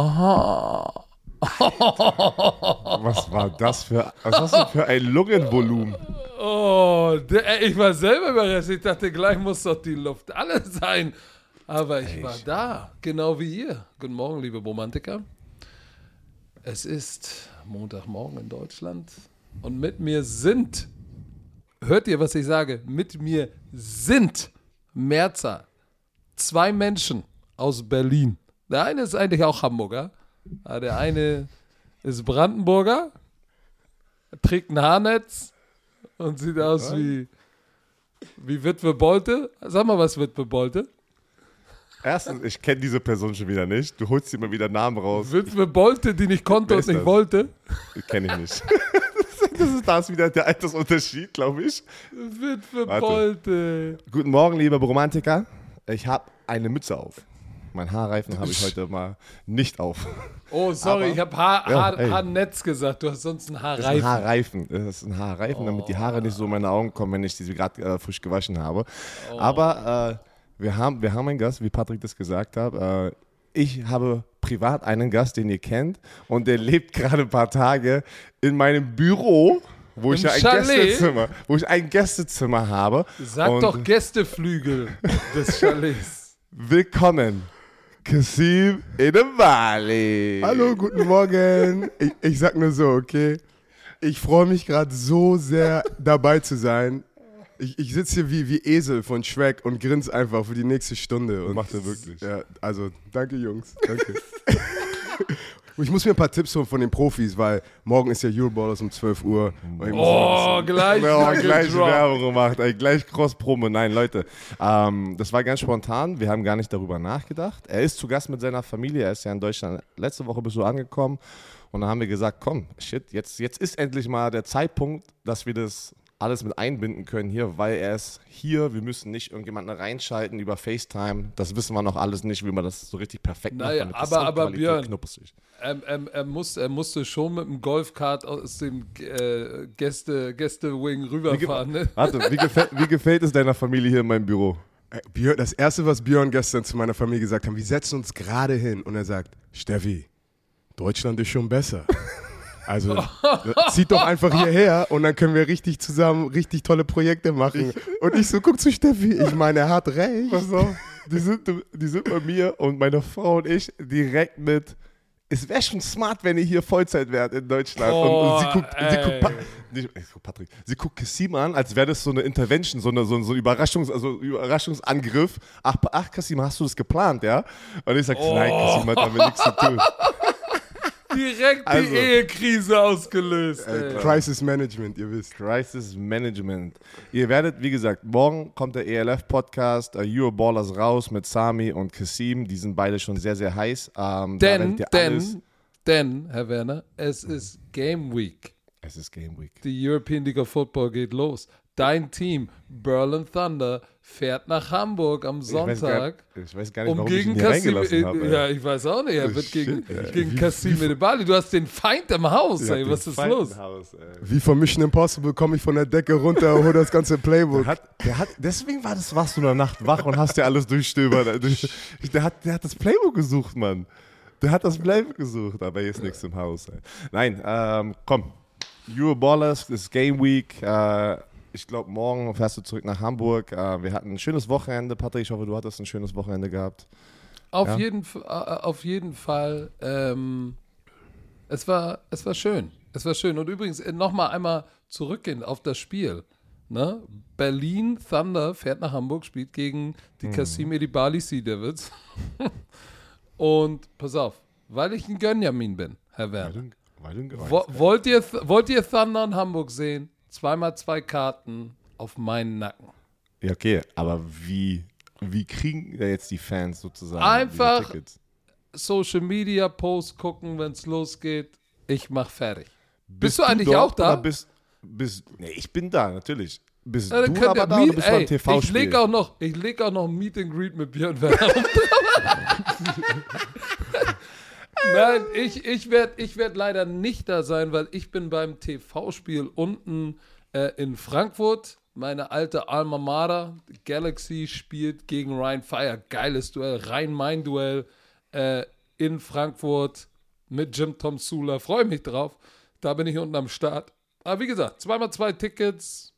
Aha. Was war das für, was hast du für ein Lungenvolumen? Oh, der, ich war selber überrascht. Ich dachte, gleich muss doch die Luft alle sein. Aber ich war da, genau wie ihr. Guten Morgen, liebe Romantiker. Es ist Montagmorgen in Deutschland und mit mir sind, hört ihr, was ich sage? Mit mir sind Mehrzahl zwei Menschen aus Berlin. Der eine ist eigentlich auch Hamburger. aber Der eine ist Brandenburger, trägt ein Haarnetz und sieht aus wie, wie Witwe Bolte. Sag mal was, Witwe Bolte. Erstens, ich kenne diese Person schon wieder nicht. Du holst immer wieder Namen raus. Witwe Bolte, die nicht konnte und ist nicht das? wollte. Kenne ich nicht. Das ist das wieder der Altersunterschied, glaube ich. Witwe Warte. Bolte. Guten Morgen, liebe Romantiker. Ich habe eine Mütze auf. Mein Haarreifen habe ich heute mal nicht auf. Oh, sorry, Aber- ich habe Haar, Haar. Haarnetz gesagt. Du hast sonst ein Das ist ein Haarreifen. Haarreifen. Das ist ein Haarreifen, damit die Haare nicht so in meine Augen kommen, wenn ich sie gerade äh, frisch gewaschen habe. Oh. Aber äh, wir, haben, wir haben einen Gast, wie Patrick das gesagt hat. Äh, ich habe privat einen Gast, den ihr kennt. Und der lebt gerade ein paar Tage in meinem Büro. Wo ich ja ein Chalet? Gästezimmer, wo ich ein Gästezimmer habe. Sag Und doch Gästeflügel des Chalets. Willkommen, Kasim Edebali. Hallo, guten Morgen. Ich, ich sag nur so, okay? Ich freue mich gerade so sehr dabei zu sein. Ich, ich sitze hier wie, wie Esel von Shrek und grins einfach für die nächste Stunde. Und Macht er wirklich. Ja, also danke Jungs, danke. Ich muss mir ein paar Tipps holen von den Profis, weil morgen ist ja Euroballers um 12 Uhr. Oh, gleich. Ja, gleich. Werbung gemacht, ey, gleich Cross-Promo. Nein, Leute, ähm, das war ganz spontan. Wir haben gar nicht darüber nachgedacht. Er ist zu Gast mit seiner Familie. Er ist ja in Deutschland. Letzte Woche bist du angekommen. Und dann haben wir gesagt, komm, shit, jetzt, jetzt ist endlich mal der Zeitpunkt, dass wir das alles mit einbinden können hier, weil er ist hier. Wir müssen nicht irgendjemanden reinschalten über FaceTime. Das wissen wir noch alles nicht, wie man das so richtig perfekt Naja, macht. aber- aber Björn. Ähm, ähm, er, musste, er musste schon mit dem Golfkart aus dem äh, Gäste, Gäste-Wing rüberfahren. Ne? Warte, wie gefällt, wie gefällt es deiner Familie hier in meinem Büro? Björn, das erste, was Björn gestern zu meiner Familie gesagt hat, wir setzen uns gerade hin und er sagt, Steffi, Deutschland ist schon besser. Also zieht doch einfach hierher und dann können wir richtig zusammen richtig tolle Projekte machen. Und ich so, guck zu Steffi, ich meine, er hat recht. Pass auf, die sind, die sind bei mir und meine Frau und ich direkt mit. Es wäre schon smart, wenn ihr hier Vollzeit wärt in Deutschland. und, und sie Oh, guckt, sie guckt, pa nicht, guck Patrick, sie guckt Kassim an, als wäre das so eine Intervention, so, eine, so, ein- so ein Überraschungs, also Überraschungsangriff. Ach, ach, Kassim, hast du das geplant, ja? Und ich sag, nein, Kassim hat damit nichts zu tun. Direkt Also. die Ehekrise ausgelöst. ey. Crisis Management, ihr wisst. Crisis Management. Ihr werdet, wie gesagt, morgen kommt der ELF-Podcast, äh, Euroballers raus mit Sami und Kassim. Die sind beide schon sehr, sehr heiß. Ähm, Denn, denn, denn, Herr Werner, es ist Game Week. Es ist Game Week. Die European League of Football geht los. Dein Team, Berlin Thunder, fährt nach Hamburg am Ich weiß, gar, Sonntag. ich weiß gar nicht, Um warum ich gegen ihn hier Kassim, reingelassen habe. ja, ich weiß auch nicht, er wird Shit, gegen, ey. gegen Kassim Edebali. Du hast den Feind im Haus, ey, was ist los? Haus, ey. Wie von Mission Impossible komme ich von der Decke runter und hole das ganze Playbook. Hat, der hat, deswegen war das, warst du in der Nacht wach und hast dir alles durchstöbert. Der hat, der hat das Playbook gesucht, Mann. Der hat das Playbook gesucht, aber hier ist nichts im Haus. Ey. Nein, ähm, komm. Euroballers ist Game Week. Äh, ich glaube, morgen fährst du zurück nach Hamburg. Äh, wir hatten ein schönes Wochenende. Patrick, ich hoffe, du hattest ein schönes Wochenende gehabt. Auf, Ja. jeden, F- äh, auf jeden Fall. Ähm, es, war, es war schön. Es war schön. Und übrigens, nochmal einmal zurückgehen auf das Spiel. Ne? Berlin Thunder fährt nach Hamburg, spielt gegen die Mhm. Kassim Edibali Sea Devils. Und pass auf, weil ich ein Gönjamin bin, Herr Werner. Wollt, ihr, wollt ihr Thunder in Hamburg sehen? Zweimal zwei Karten auf meinen Nacken. ja, okay, aber wie, wie kriegen da jetzt die Fans sozusagen Einfach-? Social Media Post gucken, wenn es losgeht. Ich mach fertig. Bist, du eigentlich auch da? Bist, bist, nee, ich bin da, natürlich. Bist Ja, dann du aber da Meet- oder bist du beim ey, Ich leg auch noch, ich leg auch noch ein Meet and Greet mit Björn Werner. Nein, ich, ich werde ich werd leider nicht da sein, weil ich bin beim TV-Spiel unten äh, in Frankfurt. Meine alte Alma Mater, Galaxy, spielt gegen Ryan Fire. Geiles Duell, Rhein-Main-Duell. Äh, in Frankfurt mit Jim Tom Sula. Freue mich drauf. Da bin ich unten am Start. Aber wie gesagt, zweimal zwei Tickets.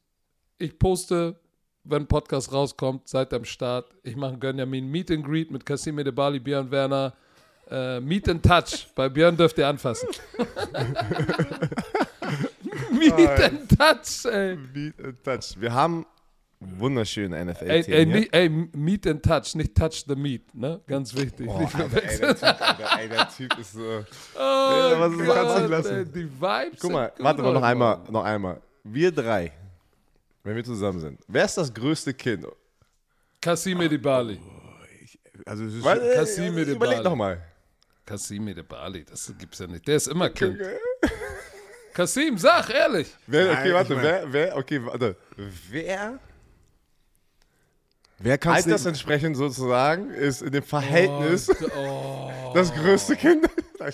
Ich poste, wenn Podcast rauskommt, seid am Start. Ich mache Gönjamin Meet and Greet mit Kasim Edebali, Björn Werner. Äh, Meet and Touch. Bei Björn dürft ihr anfassen. Meet and Touch, ey. Meet and Touch. Wir haben wunderschöne Ey, NFL-Themen ey, hier. nicht, ey, Meet and Touch, nicht Touch the Meat, ne? Ganz wichtig. Boah, nicht Alter, ey, der typ, Alter, ey, der Typ ist so... Oh was ist- Gott, lassen. ey, die Vibes Guck mal, gut warte mal noch einmal, noch einmal. Wir drei, wenn wir zusammen sind, wer ist das größte Kind? Kasim Edebali. Also es ist Weil, Kassim Edebali. Überleg noch Kasim Edebali, das gibt's ja nicht. Der ist immer Kind. Kasim, sag ehrlich. Wer, Nein, okay, ich warte, mein- wer, wer, okay, warte. Wer wer kann es nicht? altersentsprechend sozusagen ist in dem Verhältnis Oh, das größte Kind? Nein,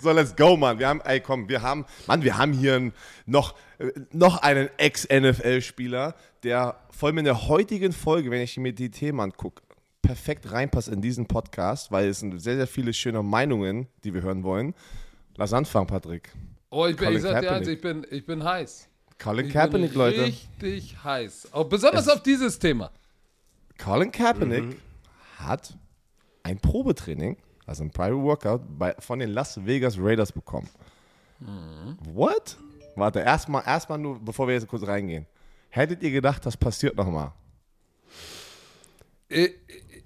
so, let's go, Mann. Wir haben, ey, komm, wir haben, Mann, wir haben hier einen, noch, äh, noch einen Ex-NFL-Spieler, der vor allem in der heutigen Folge, wenn ich mir die Themen angucke, perfekt reinpasst in diesen Podcast, weil es sind sehr, sehr viele schöne Meinungen, die wir hören wollen. Lass anfangen, Patrick. oh ich, bin, ich sag dir eins, ich bin, ich bin heiß. Colin Ich Kaepernick, bin Leute. richtig heiß. Auch besonders auf dieses Thema. Colin Kaepernick Mhm. hat ein Probetraining, also ein Private Workout, bei, von den Las Vegas Raiders bekommen. Mhm. What? Warte, erstmal erstmal nur, bevor wir jetzt kurz reingehen. Hättet ihr gedacht, das passiert nochmal?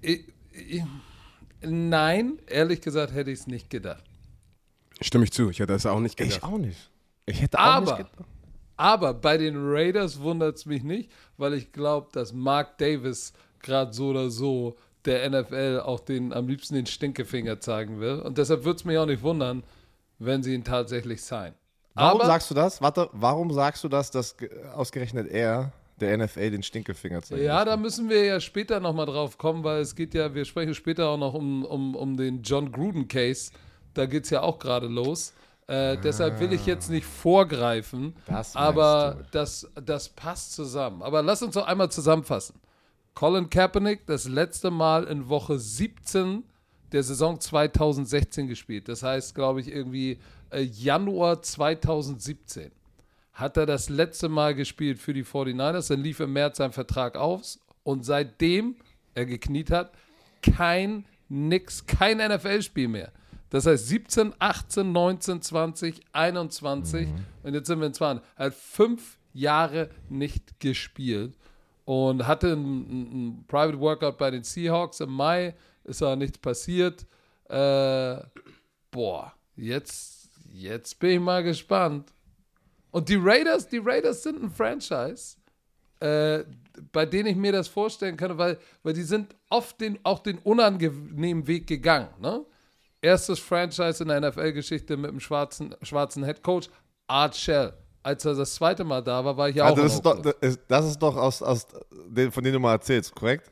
Ich, ich, ich, nein, ehrlich gesagt hätte ich es nicht gedacht. Stimme ich zu, ich hätte das auch nicht gedacht. Ich auch nicht. Ich hätte auch nicht Aber, gedacht. aber bei den Raiders wundert es mich nicht, weil ich glaube, dass Mark Davis gerade so oder so der NFL auch den am liebsten den Stinkefinger zeigen will. Und deshalb würde es mich auch nicht wundern, wenn sie ihn tatsächlich sein. Warum aber, sagst du das? Warte, warum sagst du das, dass ge- ausgerechnet er der NFL den Stinkefinger zeigt? Ja, da müssen wir ja später nochmal drauf kommen, weil es geht ja, wir sprechen später auch noch um, um, um den John Gruden-Case. Da geht es ja auch gerade los. Äh, Deshalb will ich jetzt nicht vorgreifen, Das aber du. das, das passt zusammen. Aber lass uns doch einmal zusammenfassen. Colin Kaepernick das letzte Mal in Woche 17 der Saison 2016 gespielt. Das heißt, glaube ich, irgendwie äh, Januar 2017 hat er das letzte Mal gespielt für die 49ers. Dann lief im März sein Vertrag aus und seitdem er gekniet hat, kein nix, kein NFL-Spiel mehr. Das heißt 17, 18, 19, 20, 21 und jetzt sind wir in 20. Er hat fünf Jahre nicht gespielt und hatte ein, ein, ein Private Workout bei den Seahawks. Im Mai ist da nichts passiert. Äh, boah, jetzt, jetzt bin ich mal gespannt. Und die Raiders, die Raiders sind ein Franchise, äh, bei denen ich mir das vorstellen kann, weil, weil die sind oft den, auch den unangenehmen Weg gegangen. Ne? Erstes Franchise in der NFL-Geschichte mit einem schwarzen, schwarzen Headcoach, Art Shell. Als er das zweite Mal da war, war ich ja auch Also in das ist doch, Oakland. das ist, das ist doch aus, aus den, von denen du mal erzählst, korrekt?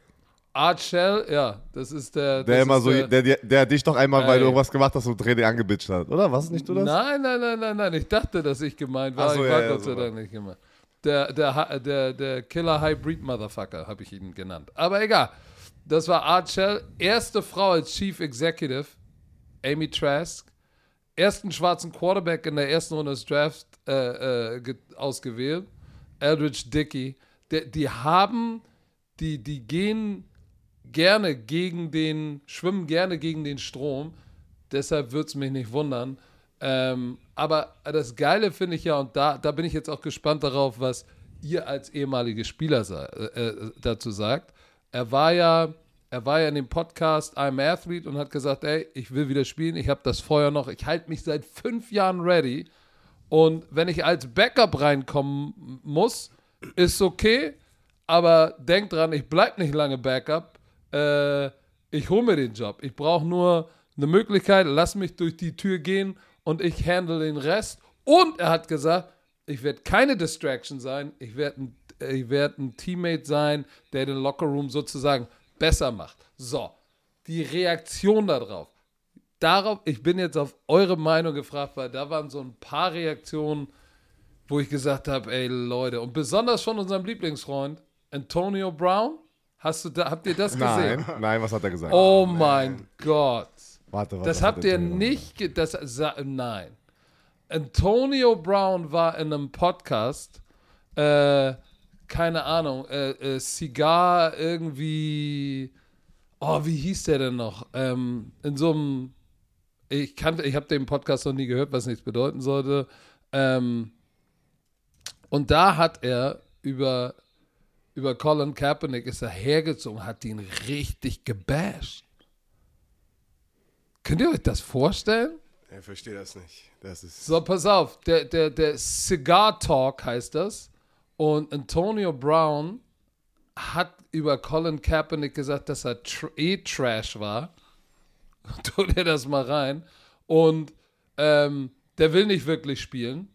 Art Shell, ja, das ist der. Der immer so, der, der, der dich doch einmal, weil du irgendwas gemacht hast, so Training angebitscht hat, oder? Was nicht du das? Nein, nein, nein, nein, nein. Ich dachte, dass ich gemeint war. So, ich ja, war ja, Gott sei. Dank nicht gemeint. Der, der, der, der Killer Hybrid Motherfucker habe ich ihn genannt. Aber egal. Das war Art Shell. Erste Frau als Chief Executive, Amy Trask. Ersten schwarzen Quarterback in der ersten Runde des Drafts äh, äh, ge- ausgewählt. Eldridge Dickey. Die haben, die, die gehen gerne gegen den, schwimmen gerne gegen den Strom. Deshalb würde es mich nicht wundern. Ähm, aber das Geile finde ich ja, und da, da bin ich jetzt auch gespannt darauf, was ihr als ehemalige Spieler äh, äh, dazu sagt. Er war ja, er war ja in dem Podcast I'm Athlete und hat gesagt, ey, ich will wieder spielen, ich habe das Feuer noch, ich halte mich seit fünf Jahren ready. Und wenn ich als Backup reinkommen muss, ist okay, aber denk dran, ich bleib nicht lange Backup. Äh, ich hole mir den Job. Ich brauche nur eine Möglichkeit, lass mich durch die Tür gehen und ich handle den Rest. Und er hat gesagt, ich werde keine Distraction sein, ich werde ein, werd ein Teammate sein, der den Lockerroom sozusagen besser macht. So, die Reaktion darauf. Darauf, ich bin jetzt auf eure Meinung gefragt, weil da waren so ein paar Reaktionen, wo ich gesagt habe, ey Leute, und besonders von unserem Lieblingsfreund Antonio Brown, hast du da, habt ihr das gesehen? Nein, nein, was hat er gesagt? Oh mein Gott. Warte, warte. Das habt ihr nicht. Das, nein. Antonio Brown war in einem Podcast, äh, keine Ahnung, äh, äh, Cigar irgendwie. Oh, wie hieß der denn noch? Ähm, in so einem. Ich kannte, ich habe den Podcast noch nie gehört, was nichts bedeuten sollte. Ähm, und da hat er über, über Colin Kaepernick ist er hergezogen, hat ihn richtig gebasht. Könnt ihr euch das vorstellen? Ich verstehe das nicht. Das ist. So, pass auf, der, der, der Cigar Talk heißt das. Und Antonio Brown hat über Colin Kaepernick gesagt, dass er eh Trash war. Tu dir das mal rein. Und ähm, der will nicht wirklich spielen.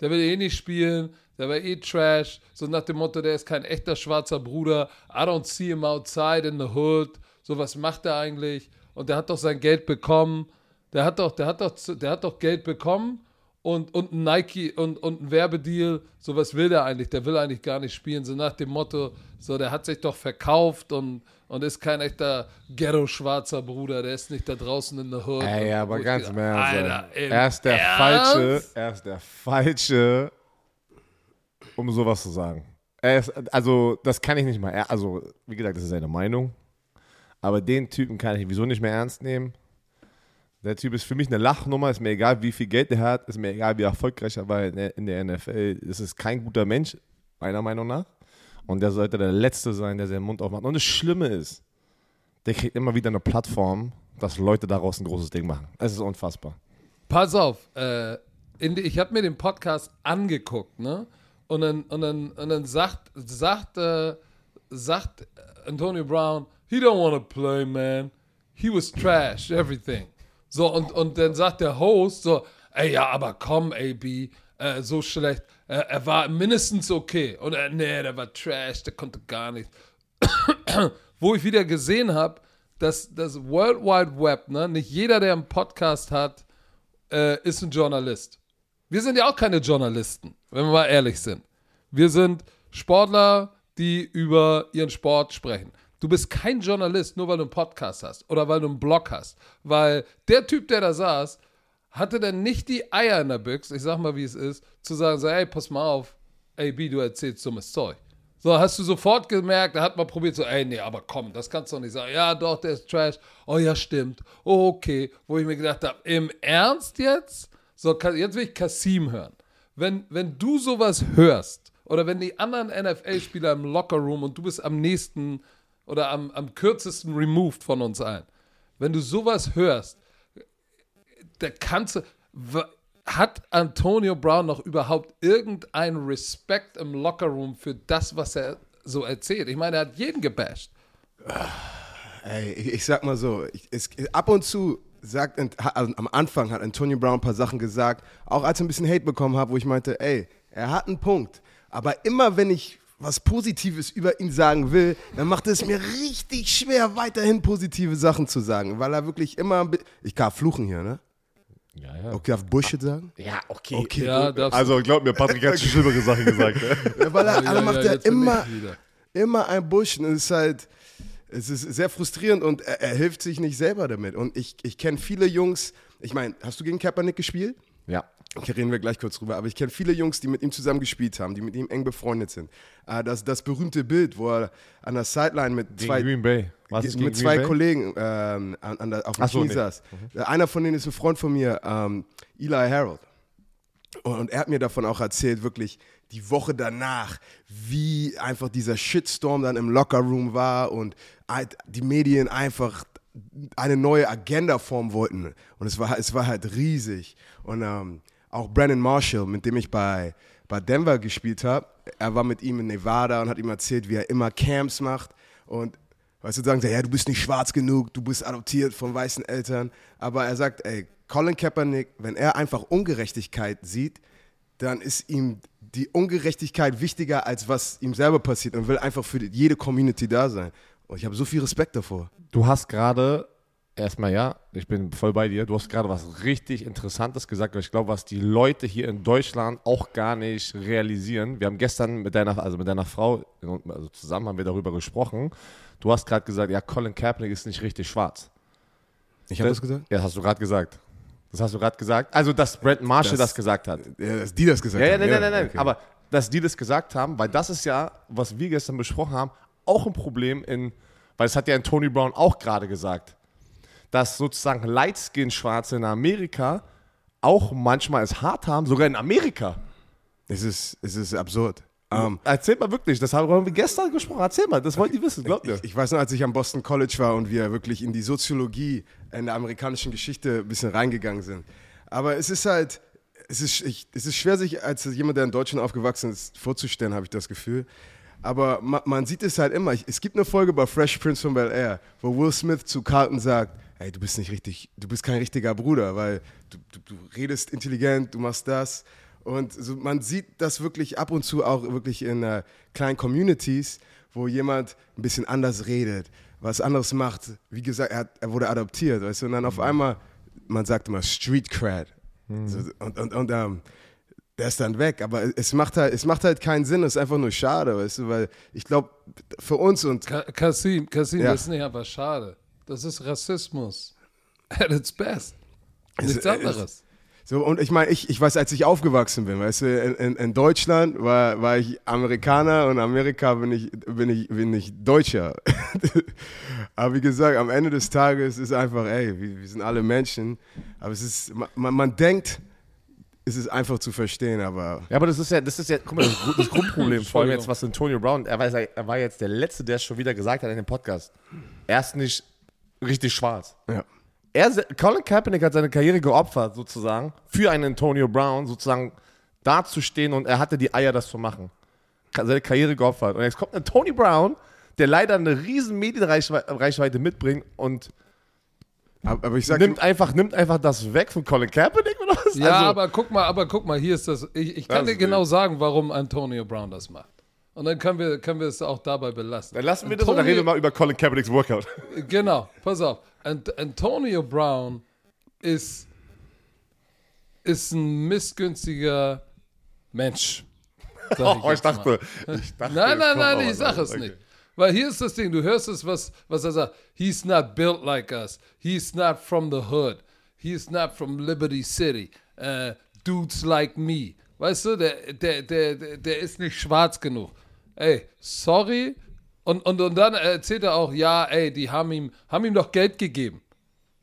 Der will eh nicht spielen. Der war eh Trash. So nach dem Motto, der ist kein echter schwarzer Bruder. I don't see him outside in the hood. So was macht er eigentlich? Und der hat doch sein Geld bekommen. Der hat doch, der hat doch, der hat doch Geld bekommen und, und ein Nike und, und ein Werbedeal. So was will der eigentlich? Der will eigentlich gar nicht spielen. So nach dem Motto, so der hat sich doch verkauft und, und ist kein echter Ghetto-schwarzer Bruder. Der ist nicht da draußen in der Hood. Ey, aber ganz im Ernst. Er ist der Ernst? Falsche. Er ist der Falsche, um sowas zu sagen. Ist, also, das kann ich nicht mal. Also, wie gesagt, das ist seine Meinung. Aber den Typen kann ich wieso nicht mehr ernst nehmen. Der Typ ist für mich eine Lachnummer. Ist mir egal, wie viel Geld er hat. Ist mir egal, wie erfolgreich er war in der, NFL. Es ist kein guter Mensch, meiner Meinung nach. Und der sollte der Letzte sein, der seinen Mund aufmacht. Und das Schlimme ist, der kriegt immer wieder eine Plattform, dass Leute daraus ein großes Ding machen. Es ist unfassbar. Pass auf, äh, die, ich habe mir den Podcast angeguckt, ne? Und dann, und dann, und dann sagt, sagt, äh, sagt Antonio Brown, he don't want to play, man. He was trash, everything. So, und, und dann sagt der Host so, ey, ja, aber komm, AB, äh, so schlecht. Äh, er war mindestens okay. Und er, nee, der war trash, der konnte gar nichts. Wo ich wieder gesehen habe, dass das World Wide Web, ne, nicht jeder, der einen Podcast hat, äh, ist ein Journalist. Wir sind ja auch keine Journalisten, wenn wir mal ehrlich sind. Wir sind Sportler, die über ihren Sport sprechen. Du bist kein Journalist, nur weil du einen Podcast hast oder weil du einen Blog hast. Weil der Typ, der da saß, hatte dann nicht die Eier in der Büchse, ich sag mal, wie es ist, zu sagen, so, ey, pass mal auf, ey, B, du erzählst dummes Zeug. So, hast du sofort gemerkt, er hat mal probiert, so, ey, nee, aber komm, das kannst du doch nicht sagen. Ja, doch, der ist Trash. Oh ja, stimmt. Oh, okay. Wo ich mir gedacht habe, im Ernst jetzt? So, jetzt will ich Kasim hören. Wenn, wenn du sowas hörst, oder wenn die anderen NFL-Spieler im Lockerroom und du bist am nächsten oder am, am kürzesten removed von uns allen, wenn du sowas hörst, da kannst du. Hat Antonio Brown noch überhaupt irgendeinen Respekt im Lockerroom für das, was er so erzählt? Ich meine, er hat jeden gebasht. Ey, ich, ich sag mal so, ich, es, ab und zu sagt, also am Anfang hat Antonio Brown ein paar Sachen gesagt, auch als ich ein bisschen Hate bekommen habe, wo ich meinte, ey, er hat einen Punkt. Aber immer wenn ich was Positives über ihn sagen will, dann macht es mir richtig schwer, weiterhin positive Sachen zu sagen, weil er wirklich immer, ich kann fluchen hier, ne? Ja, ja. Okay, darf Bullshit sagen? Ja, okay. Okay. Ja, Also, glaub mir, Patrick hat schon schlimmere Sachen gesagt. ne? Ja, weil er, Ja, macht ja, er immer, immer ein Bullshit. Und es ist halt, es ist sehr frustrierend und er, er hilft sich nicht selber damit. Und ich, ich kenne viele Jungs, ich meine, hast du gegen Kaepernick gespielt? ja. Okay, reden wir gleich kurz drüber. Aber ich kenne viele Jungs, die mit ihm zusammen gespielt haben, die mit ihm eng befreundet sind. Äh, das, das berühmte Bild, wo er an der Sideline mit zwei, mit zwei? Kollegen ähm, an, an der, auf dem Ach so, Knie nee. saß. Äh, Einer von denen ist ein Freund von mir, ähm, Eli Harold. Und er hat mir davon auch erzählt, wirklich die Woche danach, wie einfach dieser Shitstorm dann im Lockerroom war und die Medien einfach eine neue Agenda formen wollten. Und es war, es war halt riesig. Und ähm, auch Brandon Marshall, mit dem ich bei, bei Denver gespielt habe, er war mit ihm in Nevada und hat ihm erzählt, wie er immer Camps macht. Und Weißt du, sagen sie, ja, du bist nicht schwarz genug, du bist adoptiert von weißen Eltern. Aber er sagt, ey, Colin Kaepernick, wenn er einfach Ungerechtigkeit sieht, dann ist ihm die Ungerechtigkeit wichtiger, als was ihm selber passiert und will einfach für jede Community da sein. Und ich habe so viel Respekt davor. Du hast gerade, erstmal ja, ich bin voll bei dir, du hast gerade was richtig Interessantes gesagt, ich glaube, was die Leute hier in Deutschland auch gar nicht realisieren. Wir haben gestern mit deiner, also mit deiner Frau, also zusammen haben wir darüber gesprochen. Du hast gerade gesagt, ja, Colin Kaepernick ist nicht richtig schwarz. Ich habe das gesagt? Ja, das hast du gerade gesagt. Das hast du gerade gesagt. Also, dass Brent Marshall das, Das- gesagt hat. Ja, dass die das gesagt Ja, ja, haben. nein, nein, nein, nein. okay. Aber dass die das gesagt haben, weil das ist ja, was wir gestern besprochen haben, auch ein Problem in, weil es hat ja Tony Brown auch gerade gesagt, dass sozusagen Lightskin-Schwarze in Amerika auch manchmal es hart haben, sogar in Amerika. Es ist, es ist absurd. Ähm, Erzähl mal wirklich, das haben wir gestern gesprochen. Erzähl mal, das wollt ihr wissen, glaubt ihr. ich, ich weiß noch, als ich am Boston College war und wir wirklich in die Soziologie in der amerikanischen Geschichte ein bisschen reingegangen sind. Aber es ist halt, es ist, ich, es ist schwer, sich als jemand, der in Deutschland aufgewachsen ist, vorzustellen, habe ich das Gefühl. Aber ma, man sieht es halt immer. Es gibt eine Folge bei Fresh Prince von Bel Air, wo Will Smith zu Carlton sagt, hey, du bist nicht richtig, du bist kein richtiger Bruder, weil du, du, du redest intelligent, du machst das. Und so, man sieht das wirklich ab und zu auch wirklich in äh, kleinen Communities, wo jemand ein bisschen anders redet, was anderes macht. Wie gesagt, er, hat, er wurde adoptiert, weißt du, und dann auf einmal, man sagt immer Street Cred. So, und und, und ähm, der ist dann weg. Aber es macht halt, es macht halt keinen Sinn, es ist einfach nur schade, weißt du, weil ich glaube, für uns und Ka Kasim, Kasim, Ja. das ist nicht einfach schade. Das ist Rassismus. At its best. Nichts es- anderes. So, und ich meine, ich, ich weiß, als ich aufgewachsen bin, weißt du, in, in, Deutschland war, war ich Amerikaner und in Amerika bin ich, bin ich, bin ich Deutscher. Aber wie gesagt, am Ende des Tages ist einfach, ey, wir, wir sind alle Menschen. Aber es ist, man, man denkt, es ist einfach zu verstehen, aber Ja, aber das ist ja, das ist ja, guck mal, das, das Grundproblem, vor allem jetzt, was Antonio Brown, er war, er war jetzt der Letzte, der es schon wieder gesagt hat in dem Podcast. Er ist nicht richtig schwarz. ja. Er, Colin Kaepernick hat seine Karriere geopfert, sozusagen, für einen Antonio Brown, sozusagen dazustehen und er hatte die Eier, das zu machen. Seine Karriere geopfert. Und jetzt kommt ein Tony Brown, der leider eine riesen Medienreichweite Reichweite mitbringt und Aber, aber ich sag, nimmt einfach, nimmt einfach das weg von Colin Kaepernick oder was? Ja, Also- aber guck mal, aber guck mal, hier ist das. Ich, ich kann Das dir genau sagen, warum Antonio Brown das macht. Und dann können wir, können wir es auch dabei belassen. Dann lassen wir das und dann reden wir mal über Colin Kaepernicks Workout. Genau, pass auf. Ant Antonio Brown ist, ist ein missgünstiger Mensch. sag Oh, ich dachte, ich dachte. Nein, nein, nein, ich was sag anderes. es Okay. nicht. Weil hier ist das Ding, du hörst es, was, was er sagt. He's not built like us. He's not from the hood. He's not from Liberty City. Uh, dudes like me. Weißt du, der, der, der, der- der ist nicht schwarz genug. Ey, sorry. Und, und, und dann erzählt er auch, ja, ey, die haben ihm, haben ihm doch Geld gegeben.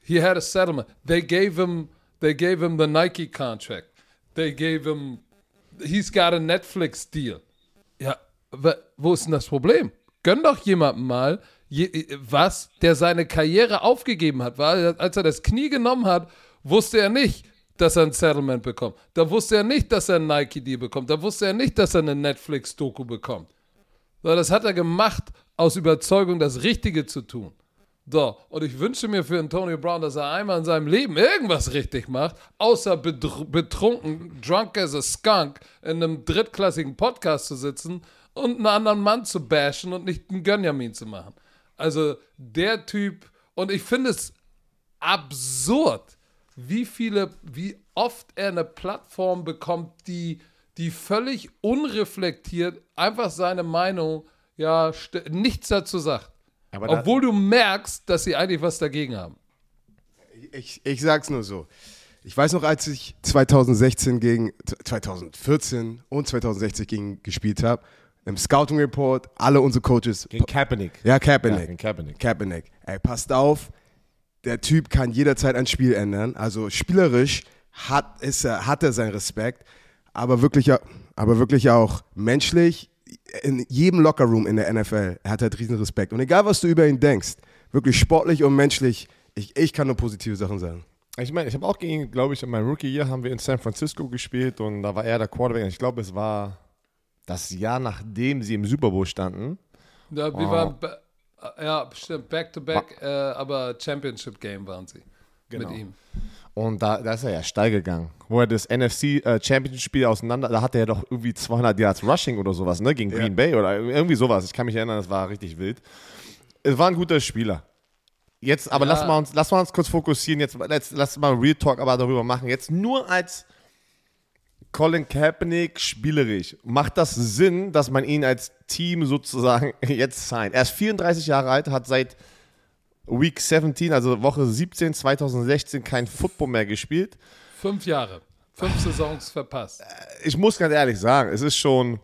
He had a settlement. They gave him, they gave him the Nike contract. They gave him, he's got a Netflix deal. Ja, wo ist denn das Problem? Gönn doch jemandem mal, je, was, der seine Karriere aufgegeben hat. Weil, als er das Knie genommen hat, wusste er nicht, dass er ein Settlement bekommt. Da wusste er nicht, dass er ein Nike-Deal bekommt. Da wusste er nicht, dass er eine Netflix-Doku bekommt. So, das hat er gemacht aus Überzeugung, das Richtige zu tun. So, und ich wünsche mir für Antonio Brown, dass er einmal in seinem Leben irgendwas richtig macht, außer betrunken, drunk as a skunk, in einem drittklassigen Podcast zu sitzen und einen anderen Mann zu bashen und nicht einen Gönjamin zu machen. Also der Typ, und ich finde es absurd, wie viele, wie oft er eine Plattform bekommt, die, die völlig unreflektiert einfach seine Meinung, ja, nichts dazu sagt. Aber da- Obwohl du merkst, dass sie eigentlich was dagegen haben. ich, ich sag's nur so. Ich weiß noch, als ich 2016 gegen 2014 und 2016 gegen gespielt habe, im Scouting Report, alle unsere Coaches. Gegen Kaepernick. Ja, Kaepernick. Ja, gegen Kaepernick. Kaepernick. Ey, passt auf, der Typ kann jederzeit ein Spiel ändern. Also spielerisch hat, ist er, hat er seinen Respekt, aber wirklich, aber wirklich auch menschlich. In jedem Lockerroom in der NFL, er hat halt riesen Respekt. Und egal, was du über ihn denkst, wirklich sportlich und menschlich, ich, ich kann nur positive Sachen sagen. Ich meine, ich habe auch gegen, glaube ich, in meinem Rookie-Jahr haben wir in San Francisco gespielt und da war er der Quarterback. Ich glaube, es war das Jahr, nachdem sie im Super Bowl standen. Ja, wir Oh. waren, ja, stimmt, back-to-back, äh, aber Championship-Game waren sie Genau. mit ihm. Und da, da ist er ja steil gegangen. Wo er das NFC äh, Championship-Spiel auseinander, da hatte er doch irgendwie 200 Yards Rushing oder sowas, ne? Gegen Green Bay oder irgendwie sowas. Ich kann mich erinnern, das war richtig wild. Es war ein guter Spieler. Jetzt, aber Ja. lass, mal uns, lass mal uns kurz fokussieren. Jetzt lass, lass mal Real Talk aber darüber machen. Jetzt nur als Colin Kaepernick spielerisch. Macht das Sinn, dass man ihn als Team sozusagen jetzt signed? Er ist 34 Jahre alt, hat seit Week 17, also Woche 17 2016 kein Football mehr gespielt. Fünf Jahre. Fünf Saisons verpasst. Ich muss ganz ehrlich sagen, es ist schon.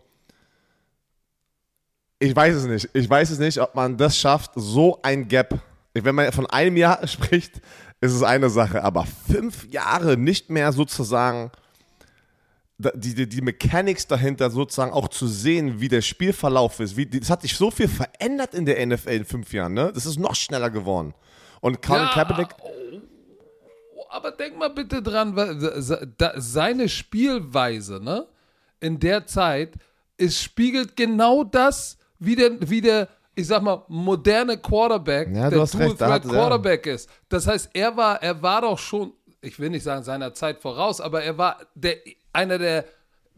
Ich weiß es nicht. Ich weiß es nicht, ob man das schafft, so ein Gap. Wenn man von einem Jahr spricht, ist es eine Sache, aber fünf Jahre nicht mehr sozusagen die, die, die Mechanics dahinter sozusagen auch zu sehen, wie der Spielverlauf ist. Wie, das hat sich so viel verändert in der NFL in fünf Jahren, ne? Das ist noch schneller geworden. Und Colin Ja, Kaepernick, oh, aber denk mal bitte dran, seine Spielweise, ne, in der Zeit, es spiegelt genau das, wie der, wie der, ich sag mal, moderne Quarterback, Ja, der da Threat ja. Quarterback ist. Das heißt, er war, er war doch schon, ich will nicht sagen seiner Zeit voraus, aber er war der, einer der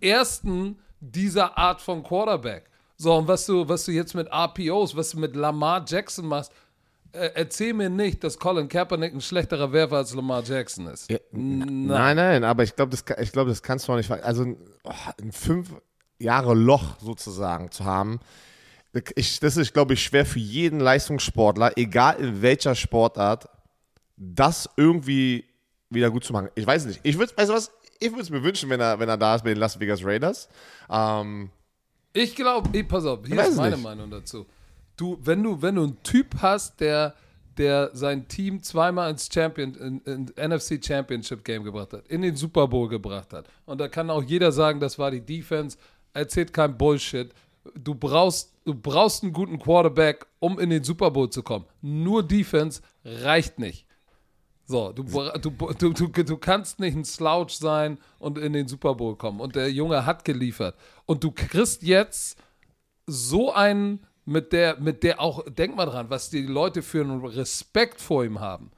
ersten dieser Art von Quarterback. So, und was du, was du jetzt mit RPOs, was du mit Lamar Jackson machst, äh, erzähl mir nicht, dass Colin Kaepernick ein schlechterer Werfer als Lamar Jackson ist. Nein, nein, aber ich glaube, das, ich glaub, das kannst du auch nicht. Also oh, ein fünf Jahre Loch sozusagen zu haben, ich, das ist, glaube ich, schwer für jeden Leistungssportler, egal in welcher Sportart, das irgendwie wieder gut zu machen. Ich weiß nicht. Ich würde, weißt du was? Ich würde es mir wünschen, wenn er, wenn er da ist bei den Las Vegas Raiders. Ähm, Ich glaube, pass auf, hier ist meine nicht. Meinung dazu. Du, wenn du, wenn du einen Typ hast, der, der sein Team zweimal ins Champion, in, in NFC Championship Game gebracht hat, in den Super Bowl gebracht hat, und da kann auch jeder sagen, das war die Defense, erzählt kein Bullshit. Du brauchst, du brauchst einen guten Quarterback, um in den Super Bowl zu kommen. Nur Defense reicht nicht. So, du, du, du, du, du kannst nicht ein Slouch sein und in den Super Bowl kommen. Und der Junge hat geliefert. Und du kriegst jetzt so einen, mit der, mit der auch, denk mal dran, was die Leute für einen Respekt vor ihm haben.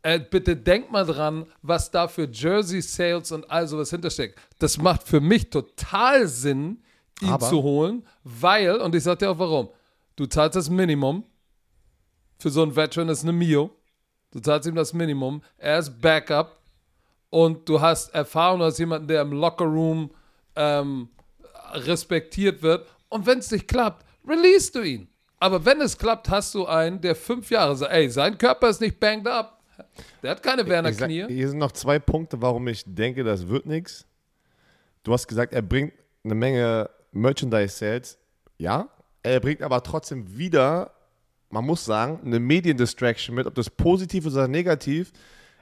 Äh, bitte denk mal dran, was da für Jersey Sales und all sowas hintersteckt. Das macht für mich total Sinn, ihn Aber- zu holen, weil, und ich sag dir auch warum, du zahlst das Minimum, für so einen Veteran ist eine Mio, du zahlst ihm das Minimum, er ist Backup und du hast Erfahrung, du hast jemanden, der im Lockerroom ähm, respektiert wird und wenn es nicht klappt, release du ihn. Aber wenn es klappt, hast du einen, der fünf Jahre sagt, ey, sein Körper ist nicht banged up. Der hat keine Werner sag, Knie. hier sind noch zwei Punkte, warum ich denke, das wird nichts. Du hast gesagt, er bringt eine Menge Merchandise-Sales. Ja, er bringt aber trotzdem wieder, man muss sagen, eine Mediendistraction mit, ob das positiv ist oder negativ.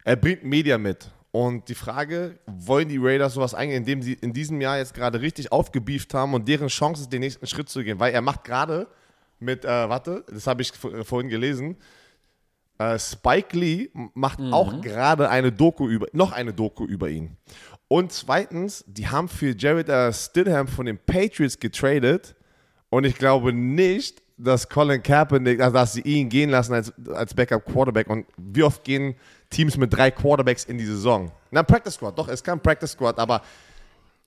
Er bringt Media mit. Und die Frage, wollen die Raiders sowas eingehen, indem sie in diesem Jahr jetzt gerade richtig aufgebieft haben und deren Chance ist, den nächsten Schritt zu gehen? Weil er macht gerade mit, äh, warte, das habe ich vorhin gelesen, äh, Spike Lee macht auch gerade eine Doku über, noch eine Doku über ihn. Und zweitens, die haben für Jared äh, Stidham von den Patriots getradet und ich glaube nicht, dass Colin Kaepernick, also dass sie ihn gehen lassen als, als Backup Quarterback. Und wie oft gehen Teams mit drei Quarterbacks in die Saison? Na, Practice Squad, doch, es kam Practice Squad, aber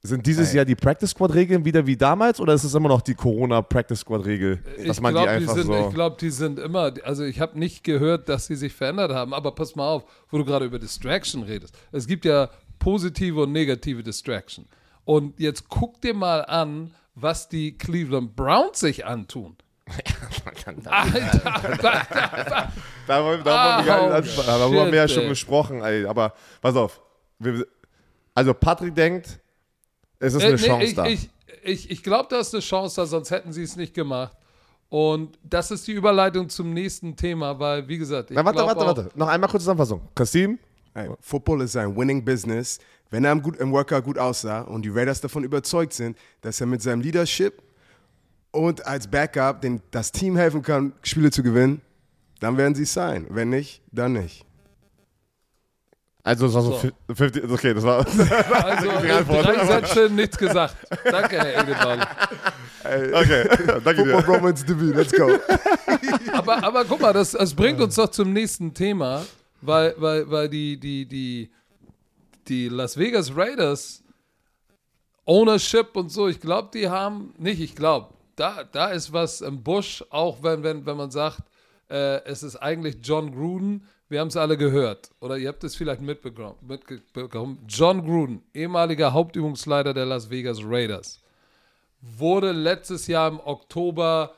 sind dieses Jahr die Practice Squad Regeln wieder wie damals oder ist es immer noch die Corona Practice Squad Regel, dass Ich man glaube, die die, einfach sind, so ich glaub, die sind immer, also ich habe nicht gehört, dass sie sich verändert haben, aber pass mal auf, wo du gerade über Distraction redest. Es gibt ja positive und negative Distraction. Und jetzt guck dir mal an, was die Cleveland Browns sich antun. Alter, Da, haben wir ja shit, schon gesprochen, ey. aber pass auf. Wir, also Patrick denkt, es ist Äh, eine nee, Chance ich, da. Ich, ich, ich glaube, da ist eine Chance da, sonst hätten sie es nicht gemacht. Und das ist die Überleitung zum nächsten Thema, weil, wie gesagt, ich Na, warte, warte, auch, warte. Noch einmal kurz Zusammenfassung. Kasim, Ey, Football ist ein Winning Business. Wenn er im, gut, im Workout gut aussah und die Raiders davon überzeugt sind, dass er mit seinem Leadership und als Backup den, das Team helfen kann, Spiele zu gewinnen, dann werden sie es sein. Wenn nicht, dann nicht. also das war so, So. fi- 50, okay, das war Also, drei Sätze, nichts gesagt. Danke, Herr Edelmann. okay, danke dir. Romance Debüt, let's go. Aber, aber guck mal, das, das bringt uns doch zum nächsten Thema, weil, weil, weil die, die, die, die Las Vegas Raiders Ownership und so, ich glaube, die haben, nicht, ich glaube, da, da ist was im Busch, auch wenn, wenn, wenn man sagt, äh, es ist eigentlich John Gruden, wir haben es alle gehört, oder ihr habt es vielleicht mitbekommen, mitbekommen. John Gruden, ehemaliger Hauptübungsleiter der Las Vegas Raiders, wurde letztes Jahr im Oktober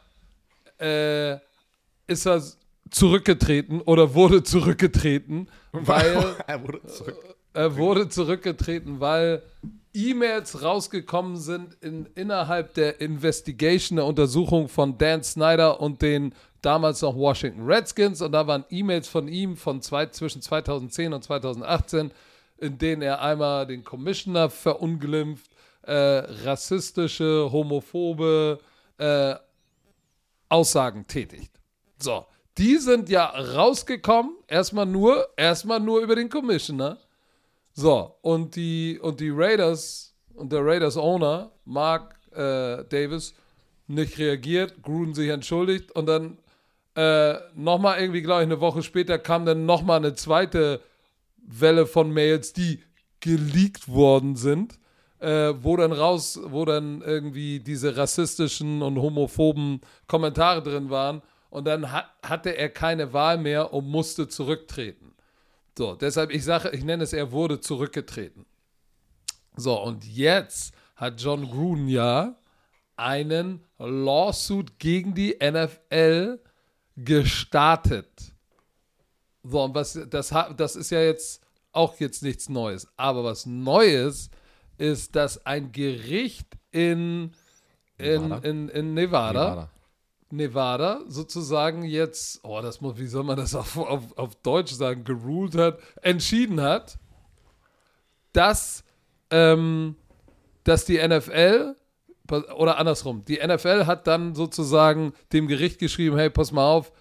äh, ist er zurückgetreten oder wurde zurückgetreten, weil er wurde zurück. er wurde zurückgetreten, weil E-Mails rausgekommen sind in, innerhalb der Investigation, der Untersuchung von Dan Snyder und den damals noch Washington Redskins. Und da waren E-Mails von ihm von zwei, zwischen 2010 und 2018, in denen er einmal den Commissioner verunglimpft, äh, rassistische, homophobe äh, Aussagen tätigt. So, die sind ja rausgekommen, erstmal nur, erstmal nur über den Commissioner. So, und die, und die Raiders und der Raiders Owner, Mark äh, Davis, nicht reagiert, Gruden sich entschuldigt und dann äh, nochmal irgendwie, glaube ich, eine Woche später kam dann nochmal eine zweite Welle von Mails, die geleakt worden sind, äh, wo dann raus, wo dann irgendwie diese rassistischen und homophoben Kommentare drin waren und dann hat, hatte er keine Wahl mehr und musste zurücktreten. So, deshalb, ich sage, ich nenne es, er wurde zurückgetreten. So, und jetzt hat John Gruden ja einen Lawsuit gegen die NFL gestartet. So, und was, das, das ist ja jetzt auch jetzt nichts Neues. Aber was Neues ist, dass ein Gericht in, in, Nevada? in, in Nevada, Nevada. Nevada sozusagen jetzt, oh, das muss, wie soll man das auf, auf, auf Deutsch sagen, geruled hat, entschieden hat, dass, ähm, dass die NFL, oder andersrum, die NFL hat dann sozusagen dem Gericht geschrieben, hey, pass mal auf,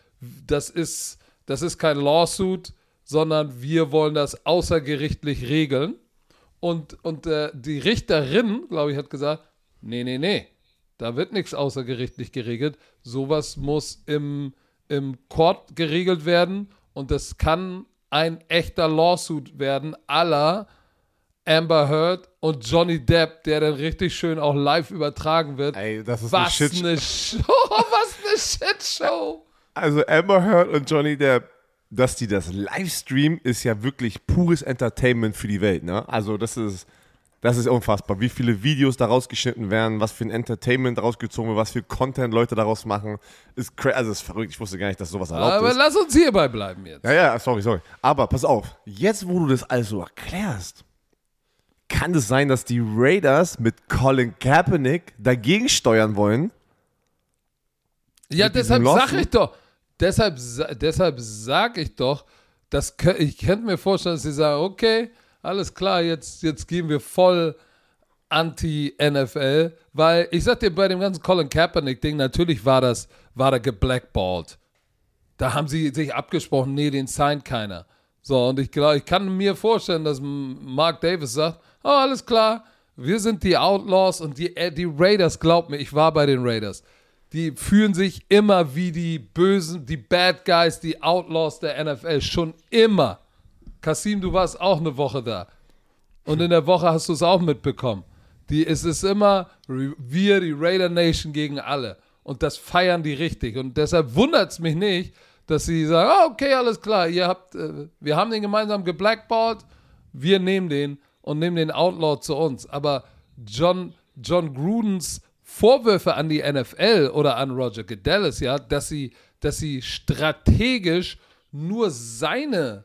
das ist, das ist kein Lawsuit, sondern wir wollen das außergerichtlich regeln. Und, und äh, die Richterin, glaube ich, hat gesagt, nee, nee, nee, da wird nichts außergerichtlich geregelt. Sowas muss im, im Court geregelt werden und das kann ein echter Lawsuit werden, aller Amber Heard und Johnny Depp, der dann richtig schön auch live übertragen wird. Ey, das ist eine was Shit. eine Show, was eine Shitshow. Also Amber Heard und Johnny Depp, dass die das Livestream ist ja wirklich pures Entertainment für die Welt, ne? Also das ist, das ist unfassbar, wie viele Videos da rausgeschnitten werden, was für ein Entertainment rausgezogen wird, was für Content Leute daraus machen, ist cra also ist verrückt. Ich wusste gar nicht, dass sowas erlaubt Aber ist. lass uns hierbei bleiben jetzt. Ja, ja, sorry, sorry. Aber pass auf, jetzt wo du das also erklärst, kann es sein, dass die Raiders mit Colin Kaepernick dagegen steuern wollen? Ja, Mit deshalb sag ich doch, deshalb, deshalb sag ich doch, das, ich könnte mir vorstellen, dass sie sagen, okay, alles klar, jetzt, jetzt gehen wir voll anti-NFL, weil ich sag dir, bei dem ganzen Colin Kaepernick-Ding, natürlich war das, war der geblackballt. Da haben sie sich abgesprochen, nee, den signed keiner. So, und ich glaube, ich kann mir vorstellen, dass Mark Davis sagt, oh, alles klar, wir sind die Outlaws und die, äh, die Raiders, glaub mir, ich war bei den Raiders. Die fühlen sich immer wie die Bösen, die Bad Guys, die Outlaws der NFL, schon immer. Kasim, du warst auch eine Woche da. Und in der Woche hast du es auch mitbekommen. Die, es ist immer wir, die Raider Nation gegen alle. Und das feiern die richtig. Und deshalb wundert es mich nicht, dass sie sagen, ah, okay, alles klar, ihr habt, äh, wir haben den gemeinsam geblackballt, wir nehmen den und nehmen den Outlaw zu uns. Aber John, John Grudens Vorwürfe an die NFL oder an Roger Goodell ist ja, dass sie, dass sie strategisch nur seine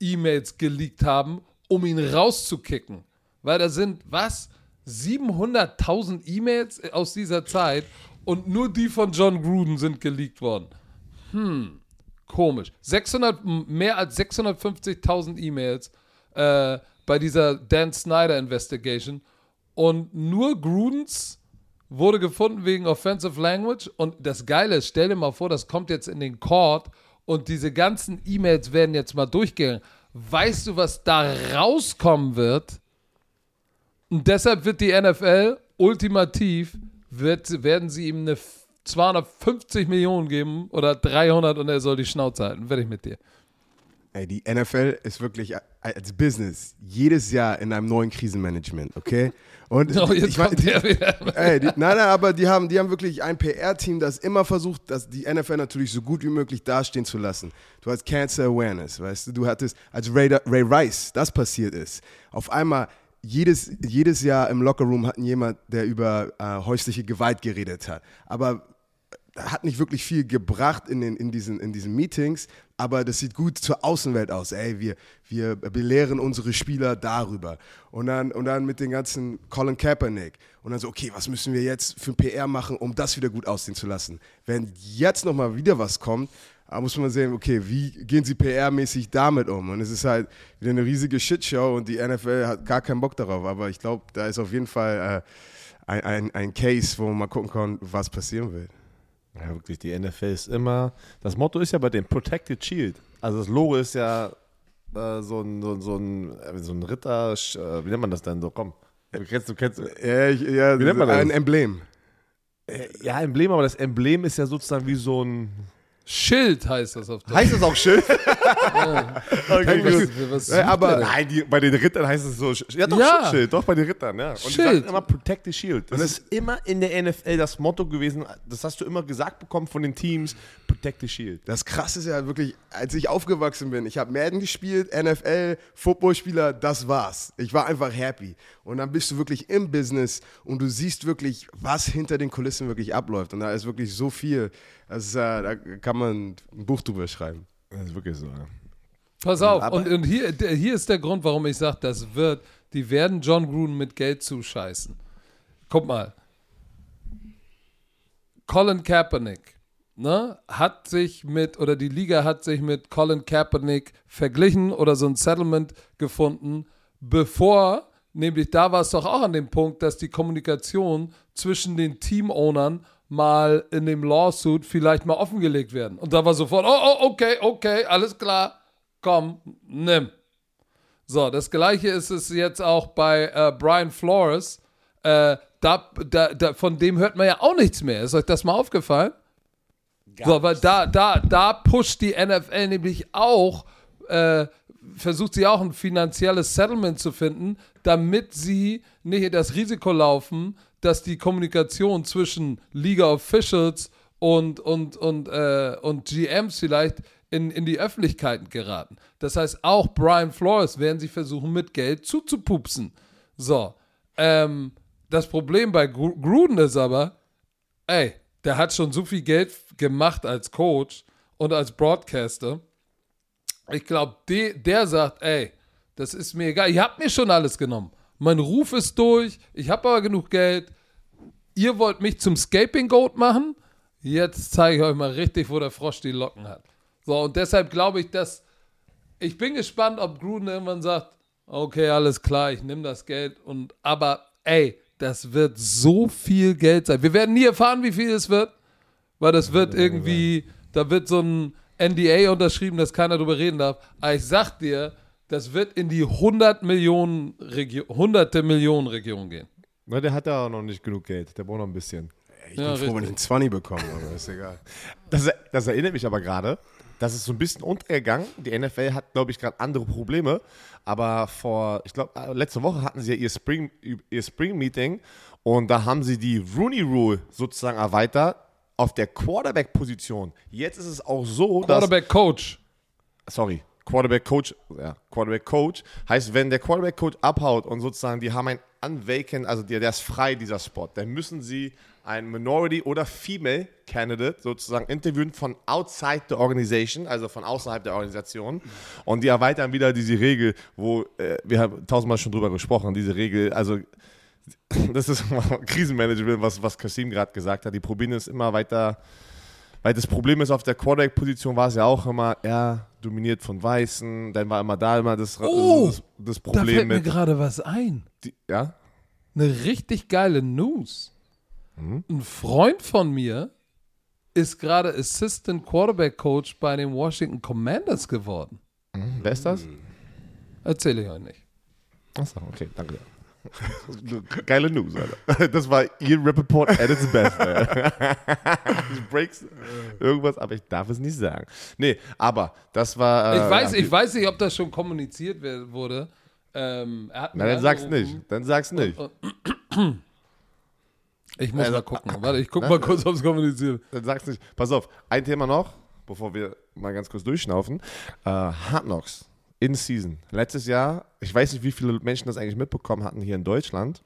E-Mails geleakt haben, um ihn rauszukicken. Weil da sind, was? 700.000 E-Mails aus dieser Zeit und nur die von John Gruden sind geleakt worden. Hm, komisch. 600, m- mehr als 650.000 E-Mails äh, bei dieser Dan Snyder Investigation und nur Grudens wurde gefunden wegen Offensive Language. Und das Geile ist, stell dir mal vor, das kommt jetzt in den Court und diese ganzen E-Mails werden jetzt mal durchgegangen. Weißt du, was da rauskommen wird? Und deshalb wird die NFL ultimativ, wird, werden sie ihm eine f- 250 Millionen geben oder 300 und er soll die Schnauze halten. Werde ich mit dir. Ey, die NFL ist wirklich als Business jedes Jahr in einem neuen Krisenmanagement, okay? Und Oh, jetzt ich mein, kommt der wieder. Ey, die, nein, nein, aber die haben, die haben wirklich ein PR-Team, das immer versucht, dass die NFL natürlich so gut wie möglich dastehen zu lassen. Du hast Cancer Awareness, weißt du, du hattest, als Ray, Ray Rice das passiert ist, auf einmal jedes, jedes Jahr im Lockerroom hatten jemand, der über äh, häusliche Gewalt geredet hat. Aber hat nicht wirklich viel gebracht in, den, in, diesen, in diesen Meetings, aber das sieht gut zur Außenwelt aus. Ey, wir, wir belehren unsere Spieler darüber. Und dann, und dann mit den ganzen Colin Kaepernick. Und dann so, okay, was müssen wir jetzt für PR machen, um das wieder gut aussehen zu lassen? Wenn jetzt nochmal wieder was kommt, da muss man sehen, okay, wie gehen sie PR-mäßig damit um? Und es ist halt wieder eine riesige Shitshow und die NFL hat gar keinen Bock darauf. Aber ich glaube, da ist auf jeden Fall äh, ein, ein, ein Case, wo man mal gucken kann, was passieren wird. Ja, wirklich, die NFL ist immer. Das Motto ist ja bei dem Protected Shield. Also das Logo ist ja äh, so, ein, so, so, ein, äh, so ein Ritter. Äh, wie nennt man das denn so? Komm. Du kennst, du kennst. Ja, ich, ja wie nennt man das? ein Emblem. Äh, ja, Emblem, aber das Emblem ist ja sozusagen wie so ein. Schild heißt das auf Deutsch. Heißt das auch Schild? ja. okay, was, was äh, aber nein, die, bei den Rittern heißt es so. Ja, doch, ja. Schild, doch, bei den Rittern, ja. Und Schild. die sagen immer Protect the Shield. Das, das ist immer in der NFL das Motto gewesen. Das hast du immer gesagt bekommen von den Teams. Protect the Shield. Das krasse ist ja wirklich, als ich aufgewachsen bin, ich habe Madden gespielt, NFL, Footballspieler, das war's. Ich war einfach happy. Und dann bist du wirklich im Business und du siehst wirklich, was hinter den Kulissen wirklich abläuft. Und da ist wirklich so viel. Das ist, äh, da kann man ein Buch drüber schreiben. Das ist wirklich so, ja. Pass auf, und, und, hier, hier ist der Grund, warum ich sage, das wird, die werden John Gruden mit Geld zuscheißen. Guck mal. Colin Kaepernick, ne, hat sich mit, oder die Liga hat sich mit Colin Kaepernick verglichen oder so ein Settlement gefunden, bevor, nämlich da war es doch auch an dem Punkt, dass die Kommunikation zwischen den Teamownern mal in dem Lawsuit vielleicht mal offengelegt werden. Und da war sofort, oh, oh, okay, okay, alles klar, komm, nimm. So, das gleiche ist es jetzt auch bei äh, Brian Flores. Äh, da, da, da, von dem hört man ja auch nichts mehr. Ist euch das mal aufgefallen? Gar so, weil da, da, da pusht die NFL nämlich auch, äh, versucht sie auch ein finanzielles Settlement zu finden, damit sie nicht das Risiko laufen, dass die Kommunikation zwischen Liga Officials und, und, und, äh, und GMs vielleicht in, in die Öffentlichkeit geraten. Das heißt, auch Brian Flores werden sie versuchen, mit Geld zuzupupsen. So. Ähm, das Problem bei Gruden ist aber, ey, der hat schon so viel Geld gemacht als Coach und als Broadcaster. Ich glaube, de, der sagt, ey, das ist mir egal. Ihr habt mir schon alles genommen. Mein Ruf ist durch. Ich habe aber genug Geld ihr wollt mich zum Scaping Goat machen, jetzt zeige ich euch mal richtig, wo der Frosch die Locken hat. So, und deshalb glaube ich, dass ich bin gespannt, ob Gruden irgendwann sagt, okay, alles klar, ich nehme das Geld und aber ey, das wird so viel Geld sein. Wir werden nie erfahren, wie viel es wird, weil das wird irgendwie, da wird so ein NDA unterschrieben, dass keiner drüber reden darf. Aber ich sag dir, das wird in die 100 Millionen Region, hunderte Millionen Region gehen. Na, der hat ja auch noch nicht genug Geld. Der braucht noch ein bisschen. Ich ja, bin froh, wenn ich einen 20 bekomme, aber ist egal. Das, das erinnert mich aber gerade. Das ist so ein bisschen untergegangen. Die NFL hat, glaube ich, gerade andere Probleme. Aber vor, ich glaube, äh, letzte Woche hatten sie ja ihr Spring, ihr Spring Meeting und da haben sie die Rooney Rule sozusagen erweitert auf der Quarterback-Position. Jetzt ist es auch so, Quarterback-Coach. Sorry, Quarterback-Coach, ja, Quarterback-Coach heißt, wenn der Quarterback-Coach abhaut und sozusagen die haben ein unvacant, also der, der ist frei, dieser Spot, dann müssen sie ein Minority oder Female Candidate sozusagen interviewen von outside the organization, also von außerhalb der Organisation. Und die erweitern wieder diese Regel, wo äh, wir haben tausendmal schon drüber gesprochen, diese Regel, also das ist Krisenmanagement, was, was Kasim gerade gesagt hat. Die probieren es immer weiter, weil das Problem ist, auf der Quarterback-Position war es ja auch immer, er dominiert von Weißen, dann war immer da immer das, oh, das, das Problem. Da fällt mir gerade was ein. Die, ja? Eine richtig geile News. Mhm. Ein Freund von mir ist gerade Assistant Quarterback Coach bei den Washington Commanders geworden. Mhm. Wer ist das? Erzähle ich euch nicht. Achso, okay, danke. Geile News, Alter. Das war Ian Rappaport at its best, Alter. breaks irgendwas, aber ich darf es nicht sagen. Nee, aber das war. Äh, ich, weiß, ich weiß nicht, ob das schon kommuniziert wurde. Ähm, Na, dann sag's nicht. Dann sag's nicht. Ich muss also, mal gucken. Warte, ich guck ne? mal kurz, ob es kommuniziert. Dann sag's nicht. Pass auf, ein Thema noch, bevor wir mal ganz kurz durchschnaufen. Äh, Hard Knocks in Season. Letztes Jahr, ich weiß nicht, wie viele Menschen das eigentlich mitbekommen hatten hier in Deutschland.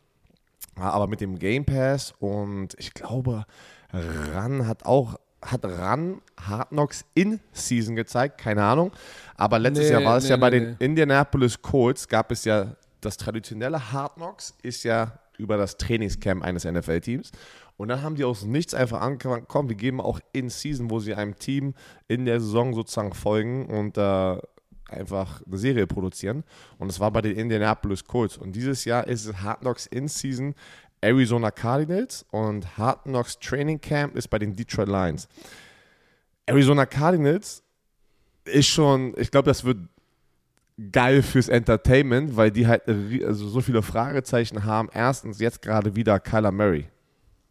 Aber mit dem Game Pass und ich glaube, Ran hat auch hat Ran Hard Knocks in Season gezeigt, keine Ahnung. Aber letztes Nee, Jahr war es nee, ja bei nee, den Indianapolis Colts, gab es ja das traditionelle Hard Knocks, ist ja über das Trainingscamp eines NFL-Teams. Und dann haben die aus nichts einfach angefangen, komm, wir geben auch in Season, wo sie einem Team in der Saison sozusagen folgen und äh, einfach eine Serie produzieren. Und es war bei den Indianapolis Colts. Und dieses Jahr ist es Hard Knocks in Season Arizona Cardinals und Hard Knocks Training Camp ist bei den Detroit Lions. Arizona Cardinals ist schon, ich glaube, das wird geil fürs Entertainment, weil die halt ri- also so viele Fragezeichen haben. Erstens jetzt gerade wieder Kyler Murray.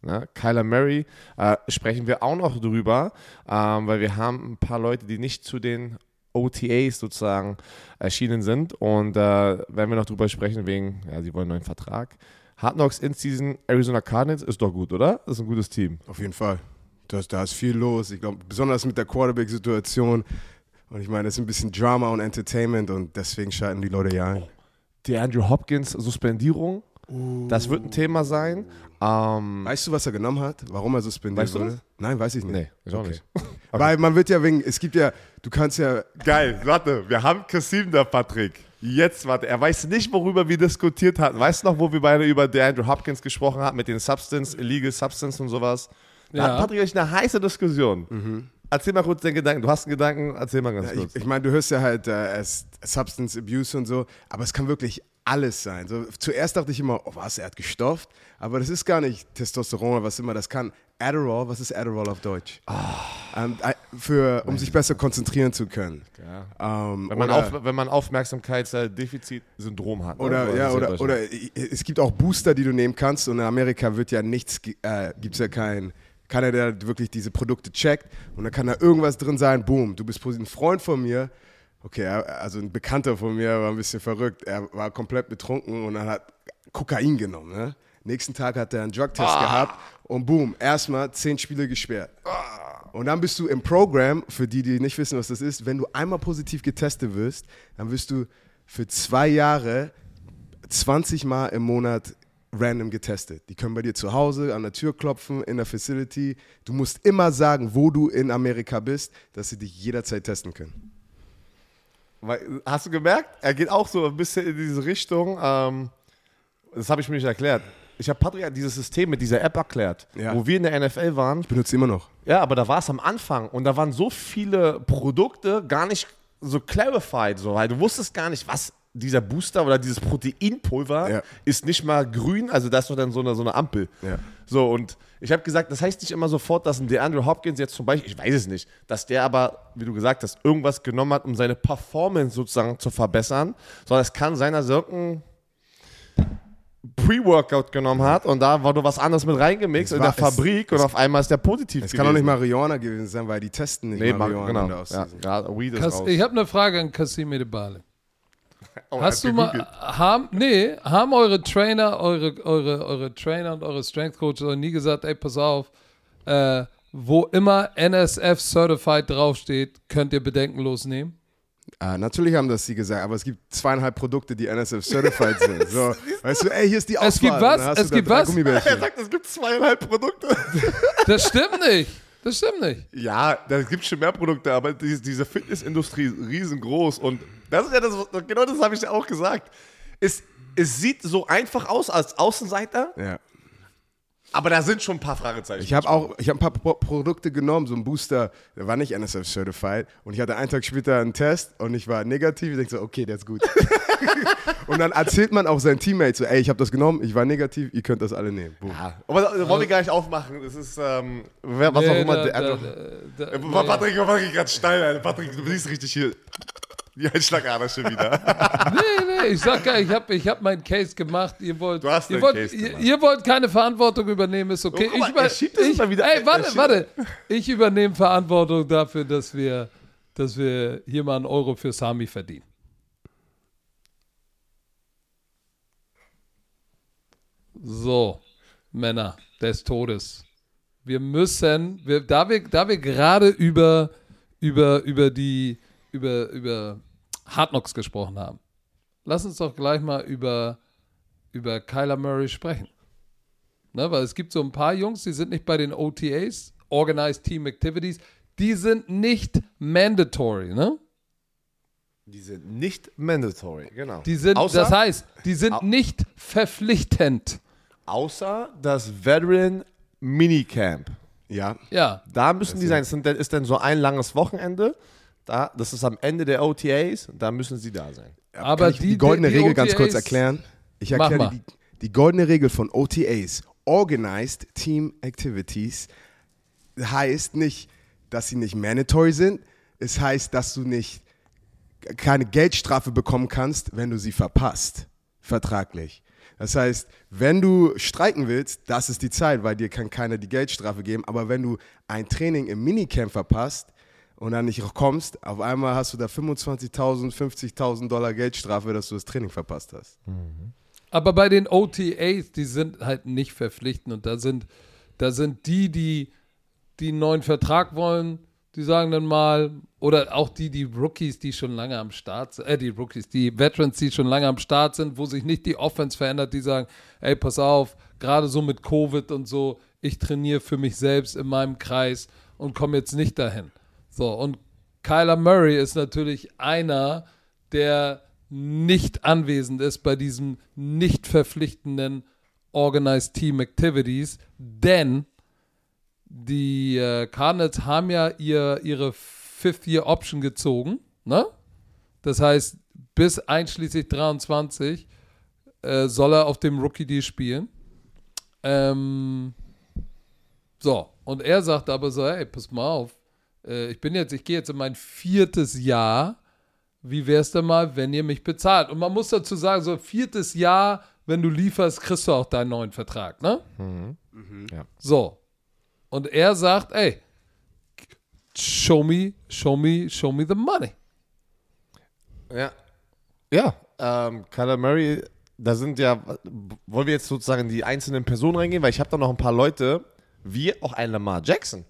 Ne? Kyler Murray äh, sprechen wir auch noch drüber, ähm, weil wir haben ein paar Leute, die nicht zu den OTAs sozusagen erschienen sind und äh, werden wir noch drüber sprechen wegen, ja, sie wollen einen neuen Vertrag. Hard Knocks in Season Arizona Cardinals ist doch gut, oder? Das ist ein gutes Team. Auf jeden Fall. Das, da ist viel los. Ich glaube, besonders mit der Quarterback-Situation. Und ich meine, es ist ein bisschen Drama und Entertainment und deswegen schalten die Leute ja ein. Die Andrew Hopkins Suspendierung, das wird ein Thema sein. Ähm, Weißt du, was er genommen hat? Warum er suspendiert Weißt du wurde? das? Nein, weiß ich nicht. nee, ich auch Okay. nicht. Weil man wird ja wegen, es gibt ja, du kannst ja, Geil, warte, wir haben Kasim da, Patrick. Jetzt, warte, er weiß nicht, worüber wir diskutiert hatten. Weißt du noch, wo wir beide über der Andrew Hopkins gesprochen haben, mit den Substance, Illegal Substance und sowas? Da Ja. hat Patrick echt eine heiße Diskussion. Erzähl mal kurz den Gedanken. Du hast einen Gedanken, erzähl mal ganz kurz. ich, ich meine, du hörst ja halt äh, Substance Abuse und so, aber es kann wirklich alles sein. So, zuerst dachte ich immer, oh was, er hat gestofft, aber das ist gar nicht Testosteron oder was immer das kann. Adderall, was ist Adderall auf Deutsch? Ähm, äh, für, um sich besser konzentrieren zu können. Ja. Ähm, Wenn man, oder- auf, wenn man Aufmerksamkeitsdefizit-Syndrom hat. Oder, So, ja, oder, oder es gibt auch Booster, die du nehmen kannst und in Amerika wird ja nichts, äh, gibt es ja kein, keiner, der wirklich diese Produkte checkt und dann kann da irgendwas drin sein, boom, du bist ein Freund von mir, okay, also ein Bekannter von mir war ein bisschen verrückt, er war komplett betrunken und dann hat Kokain genommen, ne? Nächsten Tag hat er einen Drugtest gehabt und boom, erstmal zehn Spiele gesperrt. Und dann bist du im Programm, für die, die nicht wissen, was das ist, wenn du einmal positiv getestet wirst, dann wirst du für zwei Jahre 20 Mal im Monat random getestet. Die können bei dir zu Hause an der Tür klopfen, in der Facility. Du musst immer sagen, wo du in Amerika bist, dass sie dich jederzeit testen können. Weil, hast du gemerkt? Er geht auch so ein bisschen in diese Richtung. Ähm, das habe ich mir nicht erklärt. Ich habe Patrick dieses System mit dieser App erklärt, Ja. wo wir in der NFL waren. Ich benutze immer noch. Ja, aber da war es am Anfang und da waren so viele Produkte gar nicht so clarified, so, weil du wusstest gar nicht, was dieser Booster oder dieses Proteinpulver Ja. ist nicht mal grün, also da ist noch dann so eine, so eine Ampel. Ja. So, und ich habe gesagt, das heißt nicht immer sofort, dass ein DeAndre Hopkins jetzt zum Beispiel, ich weiß es nicht, dass der aber, wie du gesagt hast, irgendwas genommen hat, um seine Performance sozusagen zu verbessern, sondern es kann sein, dass er irgendein Pre-Workout genommen hat und da wurde was anderes mit reingemixt in war- der es- Fabrik und auf einmal ist der positiv Es kann auch nicht. Marihuana gewesen sein, weil die testen nicht Nee, Mar Marihuana in der genau. Ja, Offseason. gerade Weed ist Kas raus. ich habe eine Frage an Kasim Edebale. Oh, Hast du mal, haben, nee, haben eure Trainer, eure, eure, eure Trainer und eure Strength Coaches nie gesagt, ey, pass auf, äh, wo immer NSF Certified draufsteht, könnt ihr bedenkenlos nehmen? Ah, natürlich haben das sie gesagt, aber es gibt zweieinhalb Produkte, die NSF certified sind. So, weißt du, ey, hier ist die Auswahl. Es gibt was? Es gibt was? Er sagt, es gibt zweieinhalb Produkte. Das stimmt nicht. Das stimmt nicht. Ja, da gibt schon mehr Produkte, aber die, diese Fitnessindustrie ist riesengroß und das ist ja das, genau das habe ich ja auch gesagt. Es, es sieht so einfach aus als Außenseiter, Ja. aber da sind schon ein paar Fragezeichen. Ich habe auch, ich habe ein paar Pro Produkte genommen, so ein Booster, der war nicht NSF certified und ich hatte einen Tag später einen Test und ich war negativ. Ich denke so, okay, der ist gut. und dann erzählt man auch seinen Teammates so, ey, ich habe das genommen, ich war negativ, ihr könnt das alle nehmen. Boom. ja, aber das wollen wir gar nicht aufmachen. Das ist, ähm, wer, was auch Nee, immer. da- der, da- also, da- äh. Patrick, Patrick gerade steil, Alter. Patrick, du siehst richtig hier. Die Einschlagader schon wieder. Nee, nee, ich sag gar, ich habe ich hab meinen Case gemacht. Ihr wollt, Du hast ihr, wollt Case ihr, gemacht. ihr wollt keine Verantwortung übernehmen, ist okay. Oh, mal, ich über, er schiebt ich, immer wieder- Ey, warte, warte. Ich übernehme Verantwortung dafür, dass wir, dass wir hier mal einen Euro für Sami verdienen. So, Männer des Todes. Wir müssen, wir, da wir, da wir gerade über, über, über die, über, über Hard Knocks gesprochen haben, lass uns doch gleich mal über, über Kyler Murray sprechen. Ne? Weil es gibt so ein paar Jungs, die sind nicht bei den OTAs, Organized Team Activities, die sind nicht mandatory, ne? Die sind nicht mandatory, genau. Die sind, außer, das heißt, die sind nicht verpflichtend. außer das Veteran Minicamp. Ja. Ja, Da müssen die sein. Das das ist dann so ein langes Wochenende. Da, das ist am Ende der OTAs. Da müssen sie da sein. aber Kann ich die, die goldene die, Regel ganz kurz OTAs erklären? Ich Mach erkläre mal. die, die goldene Regel von OTAs, Organized Team Activities, heißt nicht, dass sie nicht mandatory sind. Es heißt, dass du nicht keine Geldstrafe bekommen kannst, wenn du sie verpasst, vertraglich. Das heißt, wenn du streiken willst, das ist die Zeit, weil dir kann keiner die Geldstrafe geben. Aber wenn du ein Training im Minicamp verpasst und dann nicht kommst, auf einmal hast du da 25.000, 50.000 Dollar Geldstrafe, dass du das Training verpasst hast. Aber bei den OTAs, die sind halt nicht verpflichtend und da sind, da sind die, die, die einen neuen Vertrag wollen, die sagen dann mal, oder auch die, die Rookies, die schon lange am Start sind, äh, die Rookies, die Veterans, die schon lange am Start sind, wo sich nicht die Offense verändert, die sagen, ey, pass auf, gerade so mit Covid und so, ich trainiere für mich selbst in meinem Kreis und komme jetzt nicht dahin. So, und Kyler Murray ist natürlich einer, der nicht anwesend ist bei diesem nicht verpflichtenden Organized Team Activities, denn die äh, Cardinals haben ja ihr, ihre Fifth-Year-Option gezogen, ne? Das heißt, bis einschließlich 23 äh, soll er auf dem Rookie-Deal spielen. Ähm, so, und er sagt aber so, hey, pass mal auf, äh, ich bin jetzt, ich gehe jetzt in mein viertes Jahr, wie wär's denn mal, wenn ihr mich bezahlt? Und man muss dazu sagen, so viertes Jahr, wenn du lieferst, kriegst du auch deinen neuen Vertrag, ne? Ja. So. Und er sagt, ey, show me, show me, show me the money. Ja. Ja, ähm, Kyler Murray, da sind ja, wollen wir jetzt sozusagen in die einzelnen Personen reingehen, weil ich habe da noch ein paar Leute, wie auch ein Lamar Jackson.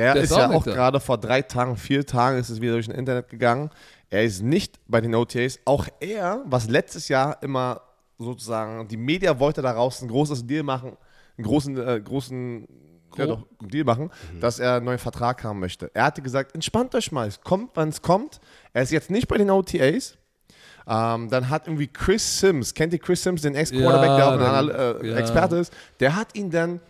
Der, Der ist, ist ja auch gerade vor drei Tagen, vier Tagen ist es wieder durch das Internet gegangen. Er ist nicht bei den OTAs. Auch er, was letztes Jahr immer sozusagen, die Media wollte daraus ein großes Deal machen, einen großen, äh, großen ja, doch, Deal machen, dass er einen neuen Vertrag haben möchte. Er hatte gesagt, entspannt euch mal, es kommt, wann es kommt. Er ist jetzt nicht bei den OTAs. Ähm, dann hat irgendwie Chris Sims, kennt ihr Chris Sims, den Ex-Quarterback, Ja, der auch ein äh, ja. Experte ist, der hat ihn dann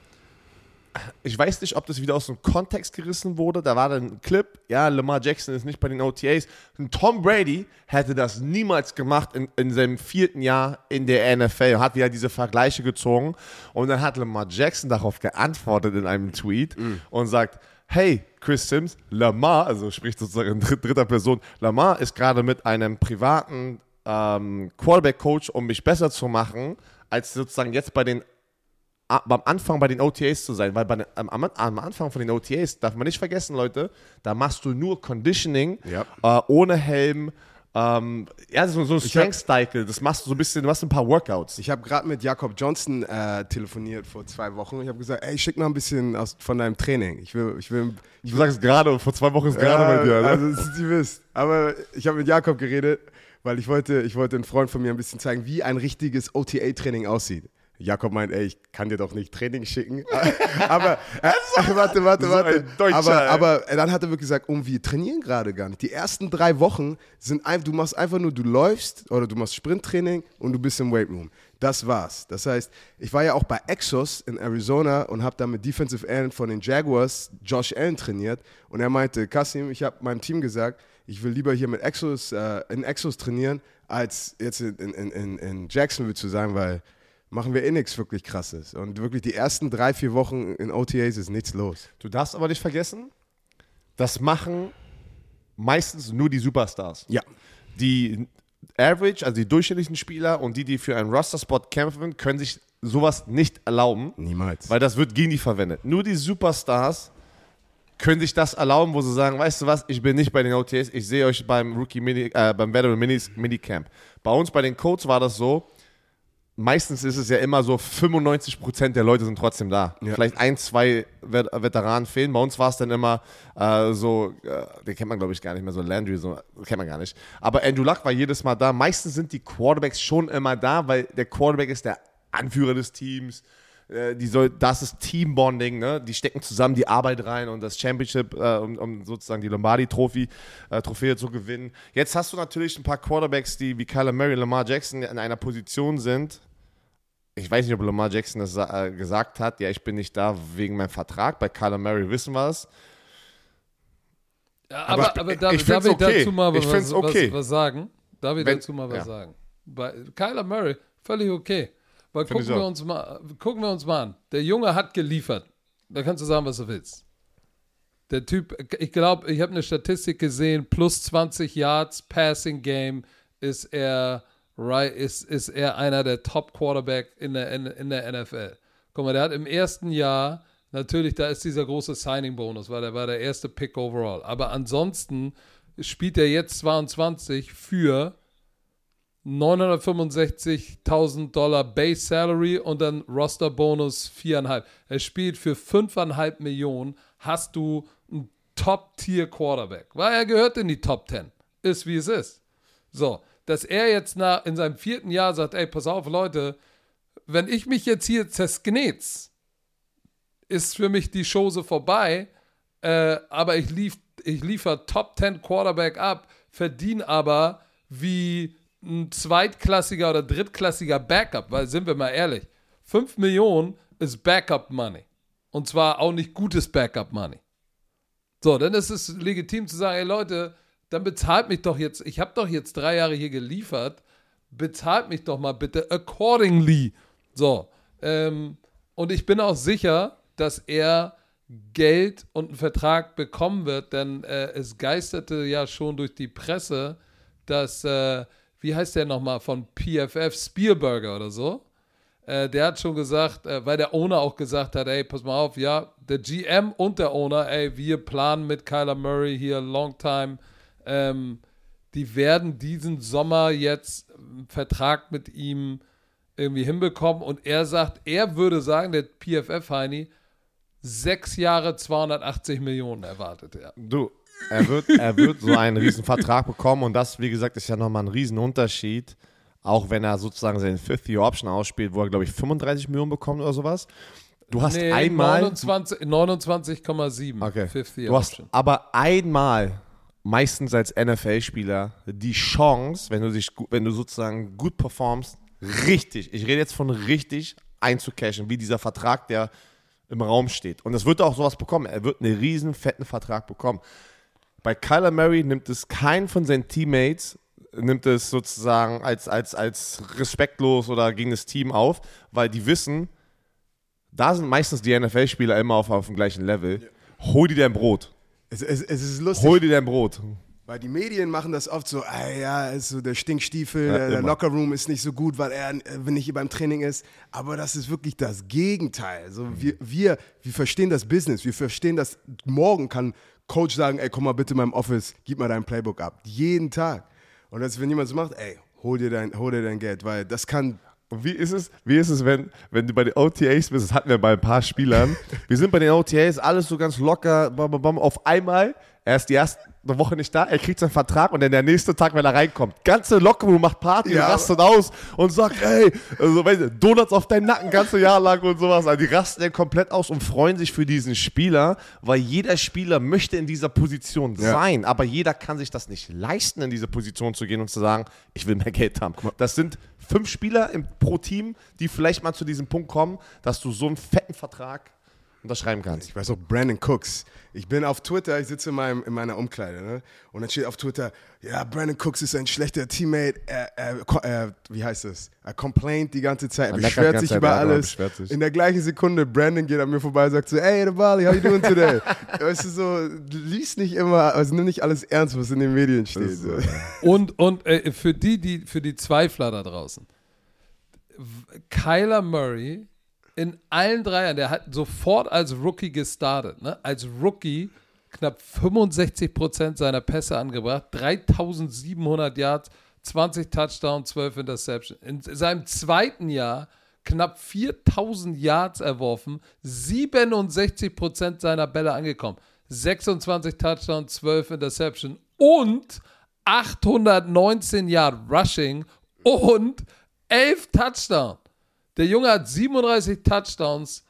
ich weiß nicht, ob das wieder aus dem Kontext gerissen wurde. Da war dann ein Clip, ja, Lamar Jackson ist nicht bei den OTAs. Und Tom Brady hätte das niemals gemacht in, in seinem vierten Jahr in der NFL. Hat wieder diese Vergleiche gezogen. Und dann hat Lamar Jackson darauf geantwortet in einem Tweet und sagt, hey, Chris Sims, Lamar, also spricht sozusagen in dritt- dritter Person, Lamar ist gerade mit einem privaten ähm, Quarterback-Coach, um mich besser zu machen, als sozusagen jetzt bei den a- beim Anfang bei den OTAs zu sein, weil bei am, am, am Anfang von den OTAs darf man nicht vergessen, Leute, da machst du nur Conditioning Ja. äh, ohne Helm. Ähm, ja, so, so ein Strength Cycle, das machst du so ein bisschen, du machst ein paar Workouts. Ich habe gerade mit Jakob Johnson äh, telefoniert vor zwei Wochen. Ich habe gesagt, ey, schick mal ein bisschen aus, von deinem Training. Ich will, ich will, Du sagst gerade, vor zwei Wochen ist gerade bei dir, ne? Also, das- Sie wisst. Aber ich habe mit Jakob geredet, weil ich wollte, ich wollte einen Freund von mir ein bisschen zeigen, wie ein richtiges OTA-Training aussieht. Jakob meint, ey, ich kann dir doch nicht Training schicken. aber, äh, warte, warte, So warte. Deutscher, aber, aber dann hat er wirklich gesagt, um, wir trainieren gerade gar nicht. Die ersten drei Wochen sind einfach, du machst einfach nur, du läufst oder du machst Sprinttraining und du bist im Weightroom. Das war's. Das heißt, ich war ja auch bei Exos in Arizona und habe da mit Defensive End von den Jaguars Josh Allen trainiert und er meinte, Kasim, ich habe meinem Team gesagt, ich will lieber hier mit Exos, äh, in Exos trainieren, als jetzt in, in, in, in Jacksonville zu sein, weil machen wir eh nichts wirklich krasses. Und wirklich die ersten drei, vier Wochen in OTAs ist nichts los. Du darfst aber nicht vergessen, das machen meistens nur die Superstars. Ja. Die Average, also die durchschnittlichen Spieler und die, die für einen Roster-Spot kämpfen, können sich sowas nicht erlauben. Niemals. Weil das wird gegen die verwendet. Nur die Superstars können sich das erlauben, wo sie sagen, weißt du was, ich bin nicht bei den OTS, ich sehe euch beim Rookie Mini, äh, beim Veteran Minis, Minicamp. Bei uns bei den Codes war das so, meistens ist es ja immer so, 95% der Leute sind trotzdem da. Ja. Vielleicht ein, zwei Vet Veteranen fehlen. Bei uns war es dann immer äh, so, äh, den kennt man glaube ich gar nicht mehr, so Landry, so kennt man gar nicht. Aber Andrew Luck war jedes Mal da. Meistens sind die Quarterbacks schon immer da, weil der Quarterback ist der Anführer des Teams. äh, die soll, das ist Teambonding, ne? Die stecken zusammen die Arbeit rein und das Championship, äh, um, um sozusagen die Lombardi-Trophäe äh, Trophäe zu gewinnen. Jetzt hast du natürlich ein paar Quarterbacks, die wie Kyler Murray Lamar Jackson in einer Position sind. Ich weiß nicht, ob Lamar Jackson das äh, gesagt hat. Ja, ich bin nicht da wegen meinem Vertrag. Bei Kyler Murray wissen wir es. Ja, Aber aber, ich- aber ich darf, ich okay. dazu mal was, find's okay. was, was sagen? Darf ich Wenn- dazu mal was ja. sagen? Bei Kyler Murray, völlig okay. Weil Find gucken wir, uns mal, gucken wir uns mal an. Der Junge hat geliefert. Da kannst du sagen, was du willst. Der Typ, ich glaube, ich habe eine Statistik gesehen, plus 20 Yards Passing Game ist er, right, ist, ist er einer der Top Quarterback in der, in, in der NFL. Guck mal, der hat im ersten Jahr, natürlich, da ist dieser große Signing-Bonus, weil der war der erste Pick overall. Aber ansonsten spielt er jetzt 22 für 965.000 Dollar Base Salary und dann Roster Bonus 4,5. Er spielt für 5,5 Millionen. Hast du einen Top-Tier Quarterback, weil er gehört in die Top 10. Ist wie es ist. So, dass er jetzt nach, in seinem vierten Jahr sagt: Ey, pass auf, Leute, wenn ich mich jetzt hier zersknetz, ist für mich die Chose vorbei, äh, aber ich, lief, ich liefere Top 10 Quarterback ab, verdiene aber wie ein zweitklassiger oder drittklassiger Backup, weil sind wir mal ehrlich, 5 Millionen ist Backup Money. Und zwar auch nicht gutes Backup Money. So, dann ist es legitim zu sagen, ey Leute, dann bezahlt mich doch jetzt, ich habe doch jetzt drei Jahre hier geliefert, bezahlt mich doch mal bitte accordingly. So, ähm, und ich bin auch sicher, dass er Geld und einen Vertrag bekommen wird, denn äh, es geisterte ja schon durch die Presse, dass, äh, wie heißt der nochmal, von PFF, Spielberger oder so, äh, der hat schon gesagt, äh, weil der Owner auch gesagt hat, ey, pass mal auf, ja, der GM und der Owner, ey, wir planen mit Kyler Murray hier long time, ähm, die werden diesen Sommer jetzt einen Vertrag mit ihm irgendwie hinbekommen und er sagt, er würde sagen, der PFF-Heini, sechs Jahre 280 Millionen erwartet er. Du, er wird, er wird so einen riesen Vertrag bekommen und das, wie gesagt, ist ja nochmal ein riesen Unterschied. Auch wenn er sozusagen seine Fifth-Year-Option ausspielt, wo er, glaube ich, 35 Millionen bekommt oder sowas. Du hast Nee, einmal. 29 29,7 Okay. Fifth Year Du hast Option. aber einmal, meistens als NFL-Spieler, die Chance, wenn du dich, wenn du sozusagen gut performst, richtig, ich rede jetzt von richtig einzucashen, wie dieser Vertrag, der im Raum steht. Und es wird auch sowas bekommen. Er wird einen riesen fetten Vertrag bekommen. Bei Kyler Murray nimmt es keinen von seinen Teammates, nimmt es sozusagen als, als, als respektlos oder gegen das Team auf, weil die wissen, da sind meistens die NFL-Spieler immer auf, auf dem gleichen Level. Hol dir dein Brot. Es, es, es ist lustig, Hol dir dein Brot. weil die Medien machen das oft so, ah, ja, ist so der Stinkstiefel, Ja, der, der immer. Lockerroom ist nicht so gut, weil er, äh, wenn nicht beim Training ist. Aber das ist wirklich das Gegenteil. Also wir, wir, wir verstehen das Business, wir verstehen das, morgen kann Coach sagen, ey, komm mal bitte in meinem Office, gib mal dein Playbook ab. Jeden Tag. Und das, wenn jemand so macht, ey, hol dir dein, hol dir dein Geld, weil das kann Und wie ist es, wie ist es wenn, wenn du bei den OTAs bist? Das hatten wir bei ein paar Spielern. wir sind bei den OTAs, alles so ganz locker, bam, bam, bam. Auf einmal, er ist die erste Woche nicht da, er kriegt seinen Vertrag und dann der nächste Tag, wenn er reinkommt, ganze Lockerroom macht Party, Ja. rastet aus und sagt, ey, also, weißt du, Donuts auf deinen Nacken, ganze Jahr lang und sowas. Also die rasten dann komplett aus und freuen sich für diesen Spieler, weil jeder Spieler möchte in dieser Position Ja. sein, aber jeder kann sich das nicht leisten, in diese Position zu gehen und zu sagen, ich will mehr Geld haben. Das sind fünf Spieler im, pro Team, die vielleicht mal zu diesem Punkt kommen, dass du so einen fetten Vertrag unterschreiben kannst. Ich weiß auch, Brandon Cooks. Ich bin auf Twitter, ich sitze in, meinem, in meiner Umkleide, ne? Und dann steht auf Twitter, ja, Brandon Cooks ist ein schlechter Teammate. Er, er, er, wie heißt es? Er complaint die ganze Zeit, er Er beschwert sich Zeit, über genau, alles. sich. In der gleichen Sekunde, Brandon geht an mir vorbei und sagt so, hey, the Bali, how you doing today? weißt du, so, lies nicht immer, also nimm nicht alles ernst, was in den Medien steht. So. Und, und äh, für die, die, für die Zweifler da draußen, Kyler Murray in allen drei Jahren, der hat sofort als Rookie gestartet, ne? Als Rookie knapp 65% seiner Pässe angebracht, 3700 Yards, 20 Touchdowns, 12 Interceptions. In seinem zweiten Jahr knapp 4000 Yards erworfen, 67% seiner Bälle angekommen, 26 Touchdowns, 12 Interceptions und 819 Yard Rushing und 11 Touchdowns. Der Junge hat 37 Touchdowns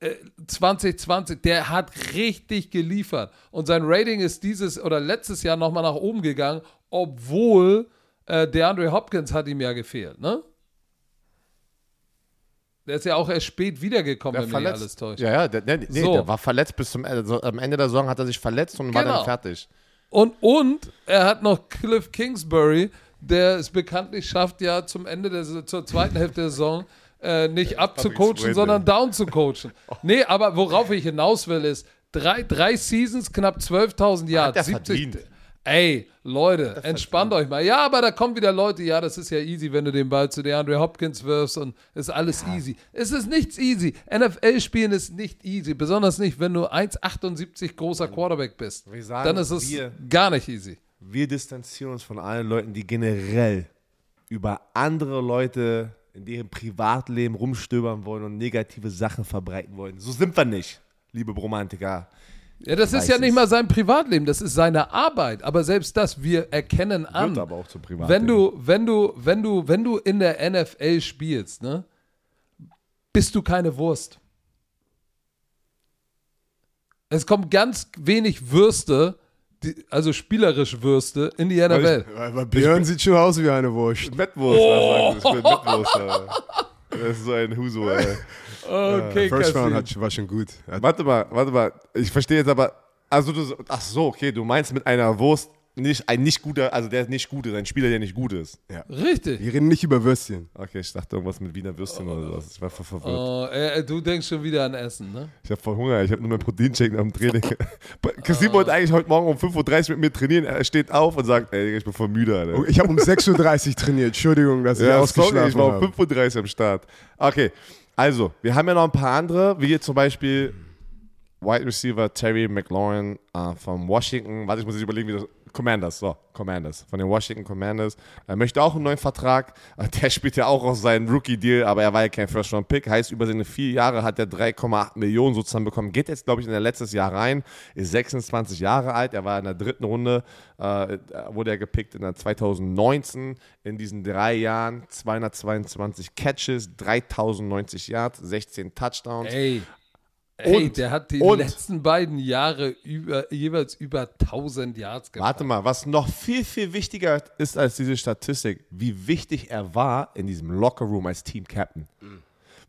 äh, 2020. Der hat richtig geliefert. Und sein Rating ist dieses oder letztes Jahr nochmal nach oben gegangen, obwohl äh, DeAndre Hopkins hat ihm ja gefehlt, ne? Der ist ja auch erst spät wiedergekommen, wenn mich alles täuscht. Ja, ja, der, der, nee, So. der war verletzt bis zum Ende. Also, am Ende der Saison hat er sich verletzt und war Genau. dann fertig. Und, und er hat noch Cliff Kingsbury, der es bekanntlich schafft, ja zum Ende der zur zweiten Hälfte der Saison äh, nicht abzucoachen, Swindon. sondern down zu coachen. Nee, aber worauf ich hinaus will, ist drei, drei Seasons, knapp 12.000 Yards. der verdient. Ey, Leute, entspannt euch mal. Ja, aber da kommen wieder Leute, ja, das ist ja easy, wenn du den Ball zu DeAndre Hopkins wirfst und ist alles easy. Es ist nichts easy. NFL-Spielen ist nicht easy, besonders nicht, wenn du 1,78 großer Quarterback bist. Wir sagen, Dann ist es wir- gar nicht easy. Wir distanzieren uns von allen Leuten, die generell über andere Leute in deren Privatleben rumstöbern wollen und negative Sachen verbreiten wollen. So sind wir nicht, liebe Bromantiker. Ja, das ist ja nicht mal sein Privatleben, das ist seine Arbeit. Aber selbst das, wir erkennen an, aber auch zum Privatleben. wenn du, wenn du, wenn du, wenn du in der NFL spielst, ne, bist du keine Wurst. Es kommen ganz wenig Würste, die, also spielerisch Würste, in die NFL. Aber Björn sieht schon aus wie eine Wurst. Mettwurst, oh. ich bin Mettwurst. Alter. Das ist so ein Huso, ey. Okay, First Round hat, war schon gut. Warte mal, warte mal. Ich verstehe jetzt aber. Also du, ach so, okay, du meinst mit einer Wurst nicht ein nicht guter, also der nicht gut ist, ein Spieler, der nicht gut ist. Richtig. wir reden nicht über Würstchen. Okay, ich dachte irgendwas mit Wiener Würstchen oder sowas. Ich war voll verwirrt. Oh, äh, du denkst schon wieder an Essen, ne? Ich habe voll Hunger, ich habe nur meinen Proteinshake am Training. Kassim wollte eigentlich heute Morgen um 5.30 Uhr mit mir trainieren. Er steht auf und sagt, ey, ich bin voll müde, Alter. Oh, Ich habe um 6.30 Uhr trainiert. Entschuldigung, dass ich Ja, sorry, ausgeschlafen ich war um habe. 5.30 Uhr am Start. Okay, also, wir haben ja noch ein paar andere, wie zum Beispiel Wide Receiver Terry McLaurin äh, von Washington. Warte, ich muss jetzt überlegen, wie das. Commanders, so, Commanders. Von den Washington Commanders. Er möchte auch einen neuen Vertrag. Der spielt ja auch aus seinem Rookie-Deal, aber er war ja kein First-Round-Pick. Heißt, über seine vier Jahre hat er 3,8 Millionen sozusagen bekommen. Geht jetzt, glaube ich, in der letztes Jahr rein. Ist 26 Jahre alt. Er war in der dritten Runde, äh, wurde er gepickt in der 2019. In diesen drei Jahren 222 Catches, 3090 Yards, 16 Touchdowns. Ey. Ey, Und- der hat die und- letzten beiden Jahre über, jeweils über 1000 Yards gemacht. Warte mal, was noch viel, viel wichtiger ist als diese Statistik, wie wichtig er war in diesem Lockerroom als Team Captain.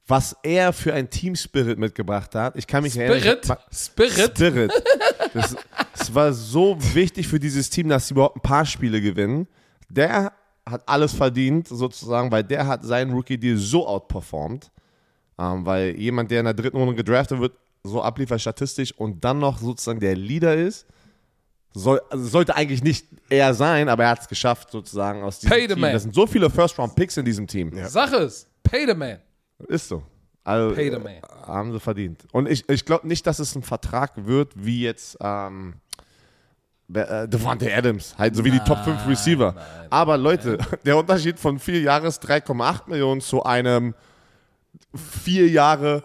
Was er für ein Team Spirit mitgebracht hat. Ich kann mich erinnern. Spirit, Spirit. Spirit. Das, es war so wichtig für dieses Team, dass sie überhaupt ein paar Spiele gewinnen. Der hat alles verdient, sozusagen, weil der hat seinen Rookie-Deal so outperformed. Ähm, weil jemand, der in der dritten Runde gedraftet wird, so abliefert statistisch und dann noch sozusagen der Leader ist, soll, also sollte eigentlich nicht er sein, aber er hat es geschafft, sozusagen aus diesem Pay the Team. man. Das sind so viele First-Round-Picks in diesem Team. Sag es. Pay the man. Ist so. Also, Pay the äh, man. Haben sie verdient. Und ich, ich glaube nicht, dass es ein Vertrag wird wie jetzt ähm, äh, Devontae Adams, halt so wie die Top 5 Receiver. Aber Leute, der Unterschied von vier Jahres 3,8 Millionen zu einem vier Jahre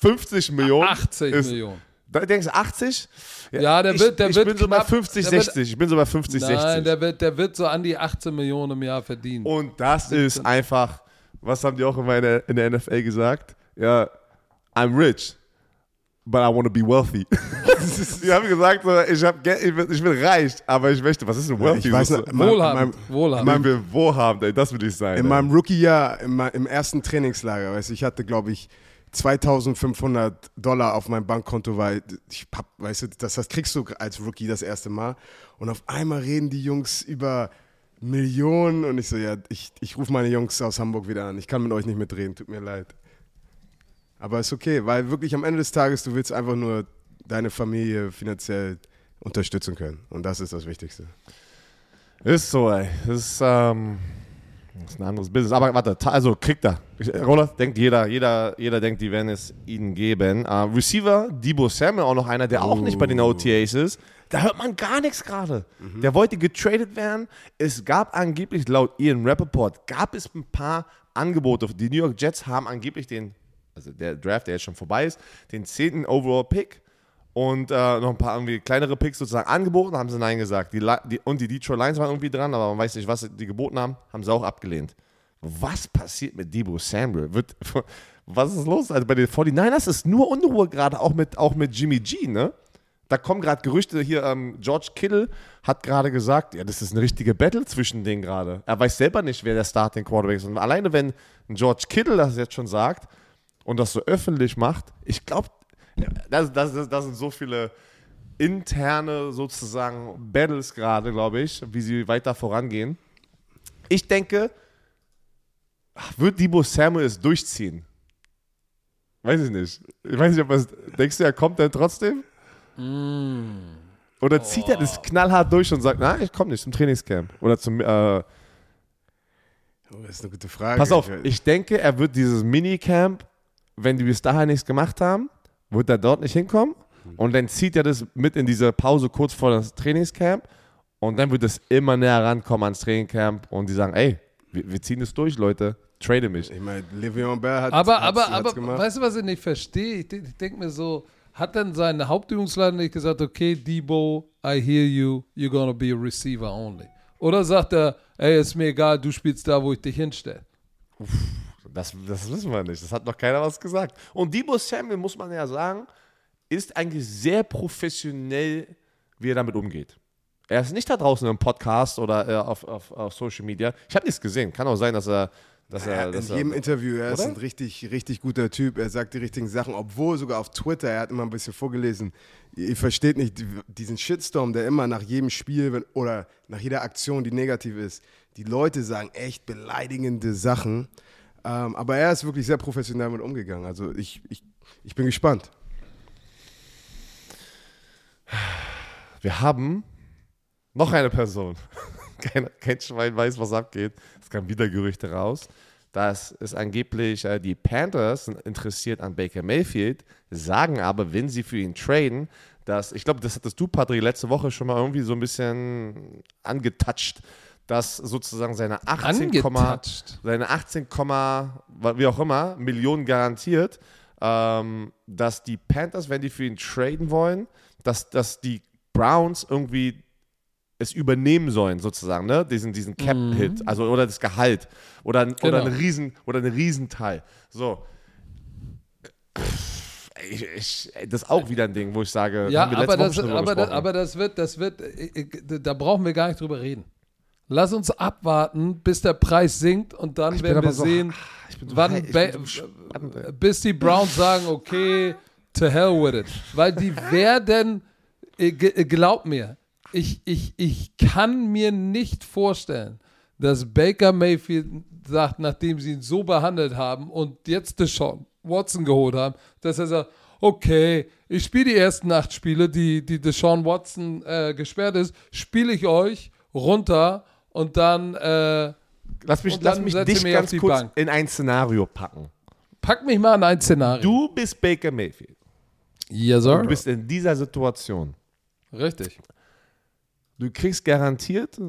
50 Millionen 80 ist, Millionen. Da denkst du 80? Ja, der ich, wird- der ich wird bin so bei knapp- 50, der wird- 60. Ich bin so bei 50, Nein, 60. der wird, der wird so an die 18 Millionen im Jahr verdienen. Und das ist einfach, was haben die auch immer in der, in der NFL gesagt? Ja, I'm rich, but I want to be wealthy. die haben gesagt, ich, hab, ich, bin, ich bin reich, aber ich möchte, was ist denn wealthy? Ich weiß So- nicht, in meinem- Wohlhabend. in Wohlhabend. ich will wohlhabend, ey, das will ich sein. In ey. meinem Rookie-Jahr, im, ersten Trainingslager, weißt du, ich hatte, glaube ich, 2500 Dollar auf meinem Bankkonto, weil ich hab, weißt du, das, das kriegst du als Rookie das erste Mal. Und auf einmal reden die Jungs über Millionen und ich so, ja, ich, ich rufe meine Jungs aus Hamburg wieder an. Ich kann mit euch nicht mitreden, tut mir leid. Aber ist okay, weil wirklich am Ende des Tages, du willst einfach nur deine Familie finanziell unterstützen können. Und das ist das Wichtigste. Ist so, ey. Das ist, ähm, das ist ein anderes Business. Aber warte, also kriegt er. Roland, denkt jeder, jeder, jeder denkt, die werden es ihnen geben. Äh, Receiver, Debo Samuel, auch noch einer, der auch nicht bei den OTAs ist. Da hört man gar nichts gerade. Der wollte getradet werden. Es gab angeblich, laut Ian Rappaport, gab es ein paar Angebote. Die New York Jets haben angeblich den, also der Draft, der jetzt schon vorbei ist, den 10. Overall Pick und äh, noch ein paar irgendwie kleinere Picks sozusagen angeboten, haben sie Nein gesagt. Die, die, und die Detroit Lions waren irgendwie dran, aber man weiß nicht, was die geboten haben, haben sie auch abgelehnt. was passiert mit Debo Samuel? Wird, was ist los? Also bei den 49ers ist nur Unruhe gerade, auch mit, auch mit Jimmy G, ne? Da kommen gerade Gerüchte hier, ähm, George Kittle hat gerade gesagt, ja, das ist eine richtige Battle zwischen denen gerade. Er weiß selber nicht, wer der Starting Quarterback ist. Und alleine, wenn George Kittle das jetzt schon sagt und das so öffentlich macht, ich glaube, das, das, das sind so viele interne sozusagen Battles gerade, glaube ich, wie sie weiter vorangehen. Ich denke, wird Debo Samuel es durchziehen? Weiß ich nicht. Ich weiß nicht, ob es. Denkst du, er kommt dann trotzdem? Mm. Oder zieht er das knallhart durch und sagt, nein, ich komme nicht zum Trainingscamp? Oder zum. Äh, Oh, das ist eine gute Frage. pass auf, ich denke, er wird dieses Minicamp, wenn die bis dahin nichts gemacht haben, wird er dort nicht hinkommen. Und dann zieht er das mit in diese Pause kurz vor das Trainingscamp. Und dann wird es immer näher rankommen ans Trainingcamp. Und die sagen, ey, wir, wir ziehen es durch, Leute. Trade mich. Ich meine, Le'Veon Bell hat Aber, hat's- aber, hat's aber, gemacht. weißt du, was ich nicht verstehe? Ich, ich denke mir so, hat dann sein Hauptübungsleiter nicht gesagt, okay, Debo, I hear you, you're gonna be a receiver only? Oder sagt er, ey, ist mir egal, du spielst da, wo ich dich hinstelle? Das, das wissen wir nicht. Das hat noch keiner was gesagt. Und Debo Samuel, muss man ja sagen, ist eigentlich sehr professionell, wie er damit umgeht. Er ist nicht da draußen im Podcast oder äh, auf, auf, auf Social Media. Ich habe nichts gesehen. Kann auch sein, dass er. Dass er, in dass jedem er Interview, er ist Oder? ein richtig, richtig guter Typ. Er sagt die richtigen Sachen, obwohl sogar auf Twitter, er hat immer ein bisschen vorgelesen. Ihr versteht nicht die- diesen Shitstorm, der immer nach jedem Spiel wenn, oder nach jeder Aktion, die negativ ist, die Leute sagen echt beleidigende Sachen. Ähm, aber er ist wirklich sehr professionell damit umgegangen. Also ich, ich, ich bin gespannt. wir haben noch eine Person. kein, kein Schwein weiß, was abgeht. Es kamen wieder Gerüchte raus. dass es angeblich äh, die Panthers interessiert an Baker Mayfield, sagen aber, wenn sie für ihn traden, dass, ich glaube, das hattest du, Patrick, letzte Woche schon mal irgendwie so ein bisschen angetouched, dass sozusagen seine 18, Angetouched. seine 18, wie auch immer, Millionen garantiert, ähm, dass die Panthers, wenn die für ihn traden wollen, dass, dass die Browns irgendwie es übernehmen sollen, sozusagen, ne? Diesen, diesen Cap-Hit, also oder das Gehalt. Oder, oder, Genau. ein Riesen, oder ein Riesenteil. So. Ich, ich, das ist auch wieder ein Ding, wo ich sage, Ja, aber das, aber, das, aber das wird, das wird, äh, äh, da brauchen wir gar nicht drüber reden. Lass uns abwarten, bis der Preis sinkt und dann bin werden wir so- sehen, ich so wann high- ich so bis die Browns sagen, okay, to hell with it. Weil die werden, äh, äh, glaub mir, ich, ich, ich kann mir nicht vorstellen, dass Baker Mayfield sagt, nachdem sie ihn so behandelt haben und jetzt Deshaun Watson geholt haben, dass er sagt, okay, ich spiele die ersten acht Spiele, die, die Deshaun Watson äh, gesperrt ist, spiele ich euch runter und dann äh, Lass mich, lass mich dich mich ganz kurz Bank. in ein Szenario packen. pack mich mal in ein Szenario. Du bist Baker Mayfield. yes, sir. Du bist in dieser Situation. Richtig. Du kriegst garantiert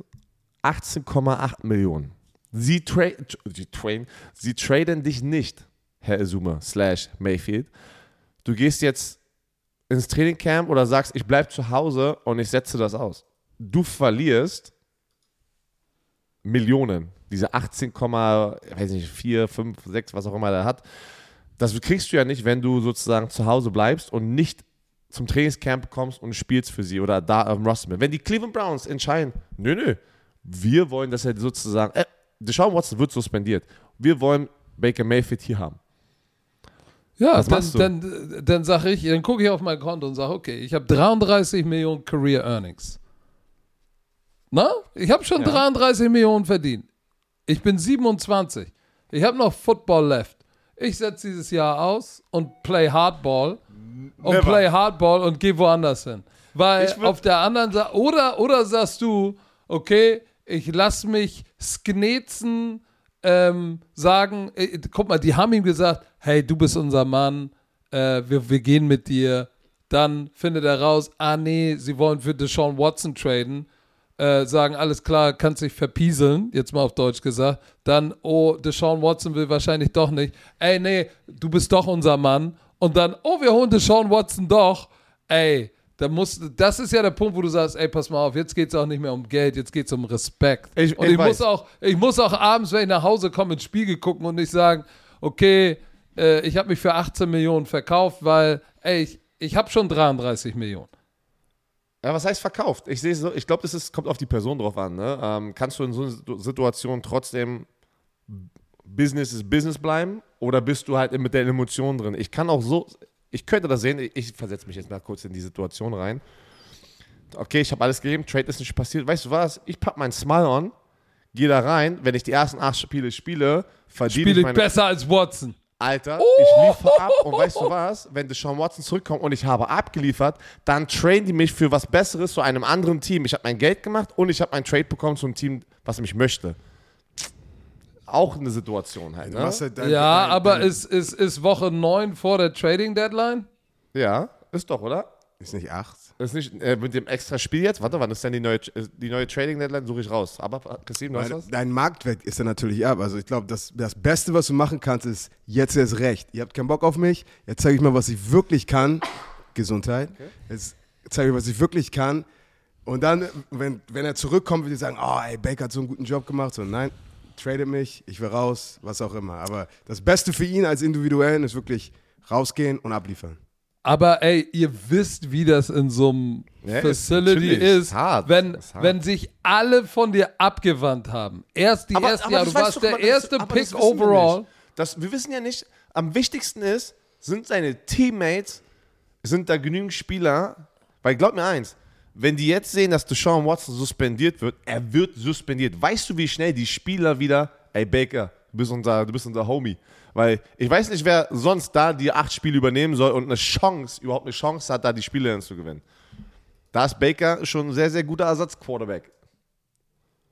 18,8 Millionen. Sie, tra sie, train sie traden dich nicht, Herr Azuma slash Mayfield. Du gehst jetzt ins Trainingcamp oder sagst, ich bleibe zu Hause und ich setze das aus. Du verlierst Millionen. Diese 18, weiß nicht, 4, 5, 6, was auch immer er hat. Das kriegst du ja nicht, wenn du sozusagen zu Hause bleibst und nicht zum Trainingscamp kommst und spielst für sie oder da am Roster bist. Wenn die Cleveland Browns entscheiden, nö, nö, wir wollen, dass er sozusagen, äh, Deshaun Watson wird suspendiert. Wir wollen Baker Mayfield hier haben. Ja, Was dann, dann, dann sage ich, dann gucke ich auf mein Konto und sage, okay, ich habe 33 Millionen Career Earnings. Na? Ich habe schon Ja. 33 Millionen verdient. Ich bin 27. Ich habe noch Football left. Ich setze dieses Jahr aus und play Hardball und Never. play Hardball und gehe woanders hin. Weil auf der anderen Seite, oder, oder sagst du, okay, ich lass mich sknetzen, ähm, sagen, äh, guck mal, die haben ihm gesagt, hey, du bist unser Mann, äh, wir, wir gehen mit dir. Dann findet er raus, ah nee, sie wollen für Deshaun Watson traden. Äh, sagen, alles klar, kannst dich verpieseln, jetzt mal auf Deutsch gesagt. Dann, oh, Deshaun Watson will wahrscheinlich doch nicht. Ey, nee, du bist doch unser Mann. Und dann, oh, wir holen Deshaun Watson doch. Ey, Da muss, das ist ja der Punkt, wo du sagst, ey, pass mal auf, jetzt geht es auch nicht mehr um Geld, jetzt geht es um Respekt. Ich- und ich ich, muss auch, ich muss auch abends, wenn ich nach Hause komme, ins Spiegel gucken und nicht sagen, okay, äh, ich habe mich für 18 Millionen verkauft, weil, ey, ich, ich habe schon 33 Millionen. Ja, was heißt verkauft? Ich sehe so, ich glaube, das ist, kommt auf die Person drauf an. Ne? Ähm, kannst du in so einer Situ- Situation trotzdem Business ist Business bleiben oder bist du halt mit der Emotion drin? Ich kann auch so, ich könnte das sehen, ich, ich versetze mich jetzt mal kurz in die Situation rein. Okay, ich habe alles gegeben, Trade ist nicht passiert. Weißt du was? Ich pack meinen Smile on, gehe da rein, wenn ich die ersten acht Spiele spiele, verdiene Spiele ich ich meine besser als Watson. Alter, ich liefere ab und weißt du was? Wenn Deshaun Watson zurückkommt und ich habe abgeliefert, dann trainen die mich für was Besseres zu einem anderen Team. Ich habe mein Geld gemacht und ich habe einen Trade bekommen zu einem Team, was mich möchte. Auch eine Situation halt, ne? halt dein- Ja, dein- aber dein- ist, ist, ist Woche 9 vor der Trading Deadline? Ja, ist doch, oder? Ist nicht acht. Ist nicht äh, mit dem extra Spiel jetzt? Warte, wann ist denn die neue, äh, die neue Trading Deadline? Suche ich raus. Aber, Christine, du hast was? dein Marktwert ist ja natürlich ab. Also ich glaube, das, das Beste, was du machen kannst, ist jetzt erst recht. Ihr habt keinen Bock auf mich. Jetzt zeige ich mal, was ich wirklich kann. Gesundheit. Jetzt zeige ich, was ich wirklich kann. Und dann, wenn, wenn er zurückkommt, wird ihr sagen, oh, ey, Baker hat so einen guten Job gemacht. So, nein, tradet mich, ich will raus, was auch immer. Aber das Beste für ihn als Individuellen ist wirklich rausgehen und abliefern. Aber ey, ihr wisst, wie das in so einem Ja, Facility ist, Ist hart. wenn, Ist hart. wenn sich alle von dir abgewandt haben. Erst die ersten Jahre, du das weißt warst doch, der aber das- erste aber Pick das wir overall. nicht. Das, wir wissen ja nicht, am wichtigsten ist, sind seine Teammates, sind da genügend Spieler, weil glaub mir eins, wenn die jetzt sehen, dass Deshaun Watson suspendiert wird, er wird suspendiert. Weißt du, wie schnell die Spieler wieder, ey Baker, du bist unser, du bist unser Homie. Weil ich weiß nicht, wer sonst da die acht Spiele übernehmen soll und eine Chance, überhaupt eine Chance hat, da die Spiele dann zu gewinnen. Da ist Baker schon ein sehr, sehr guter Ersatzquarterback.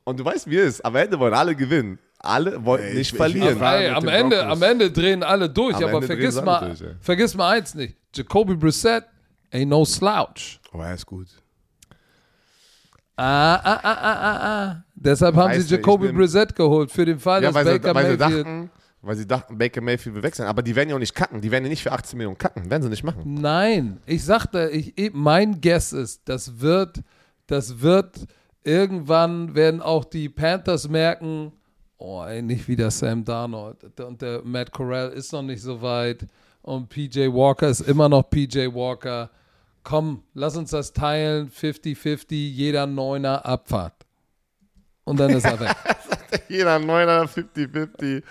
Und du weißt, wie es ist. Am Ende wollen alle gewinnen. Alle wollten Ey, nicht ich- verlieren. ich Ey, am Ende, Broncos. am Ende drehen alle durch, Am aber Ende vergiss mal, durch, vergiss mal eins nicht. Jacoby Brissett ain't no slouch. Aber er ist gut. Ah, ah, ah, ah, ah, ah. Deshalb haben Weißt sie Jacoby Brissett geholt, für den Fall, ja, dass weil sie, Baker Mayfield... dachten, weil sie dachten, Baker Mayfield will wechseln. Aber die werden ja auch nicht cutten. Die werden ja nicht für 18 Millionen cutten. Werden sie nicht machen. Nein, ich sagte, ich, mein Guess ist, das wird, das wird, irgendwann werden auch die Panthers merken, oh, ey, nicht wieder Sam Darnold. Und der Matt Corral ist noch nicht so weit. Und PJ Walker ist immer noch PJ Walker. Komm, lass uns das teilen, 50-50, jeder Neuner Abfahrt. Und dann ist er weg. Jeder Neuner 50-50.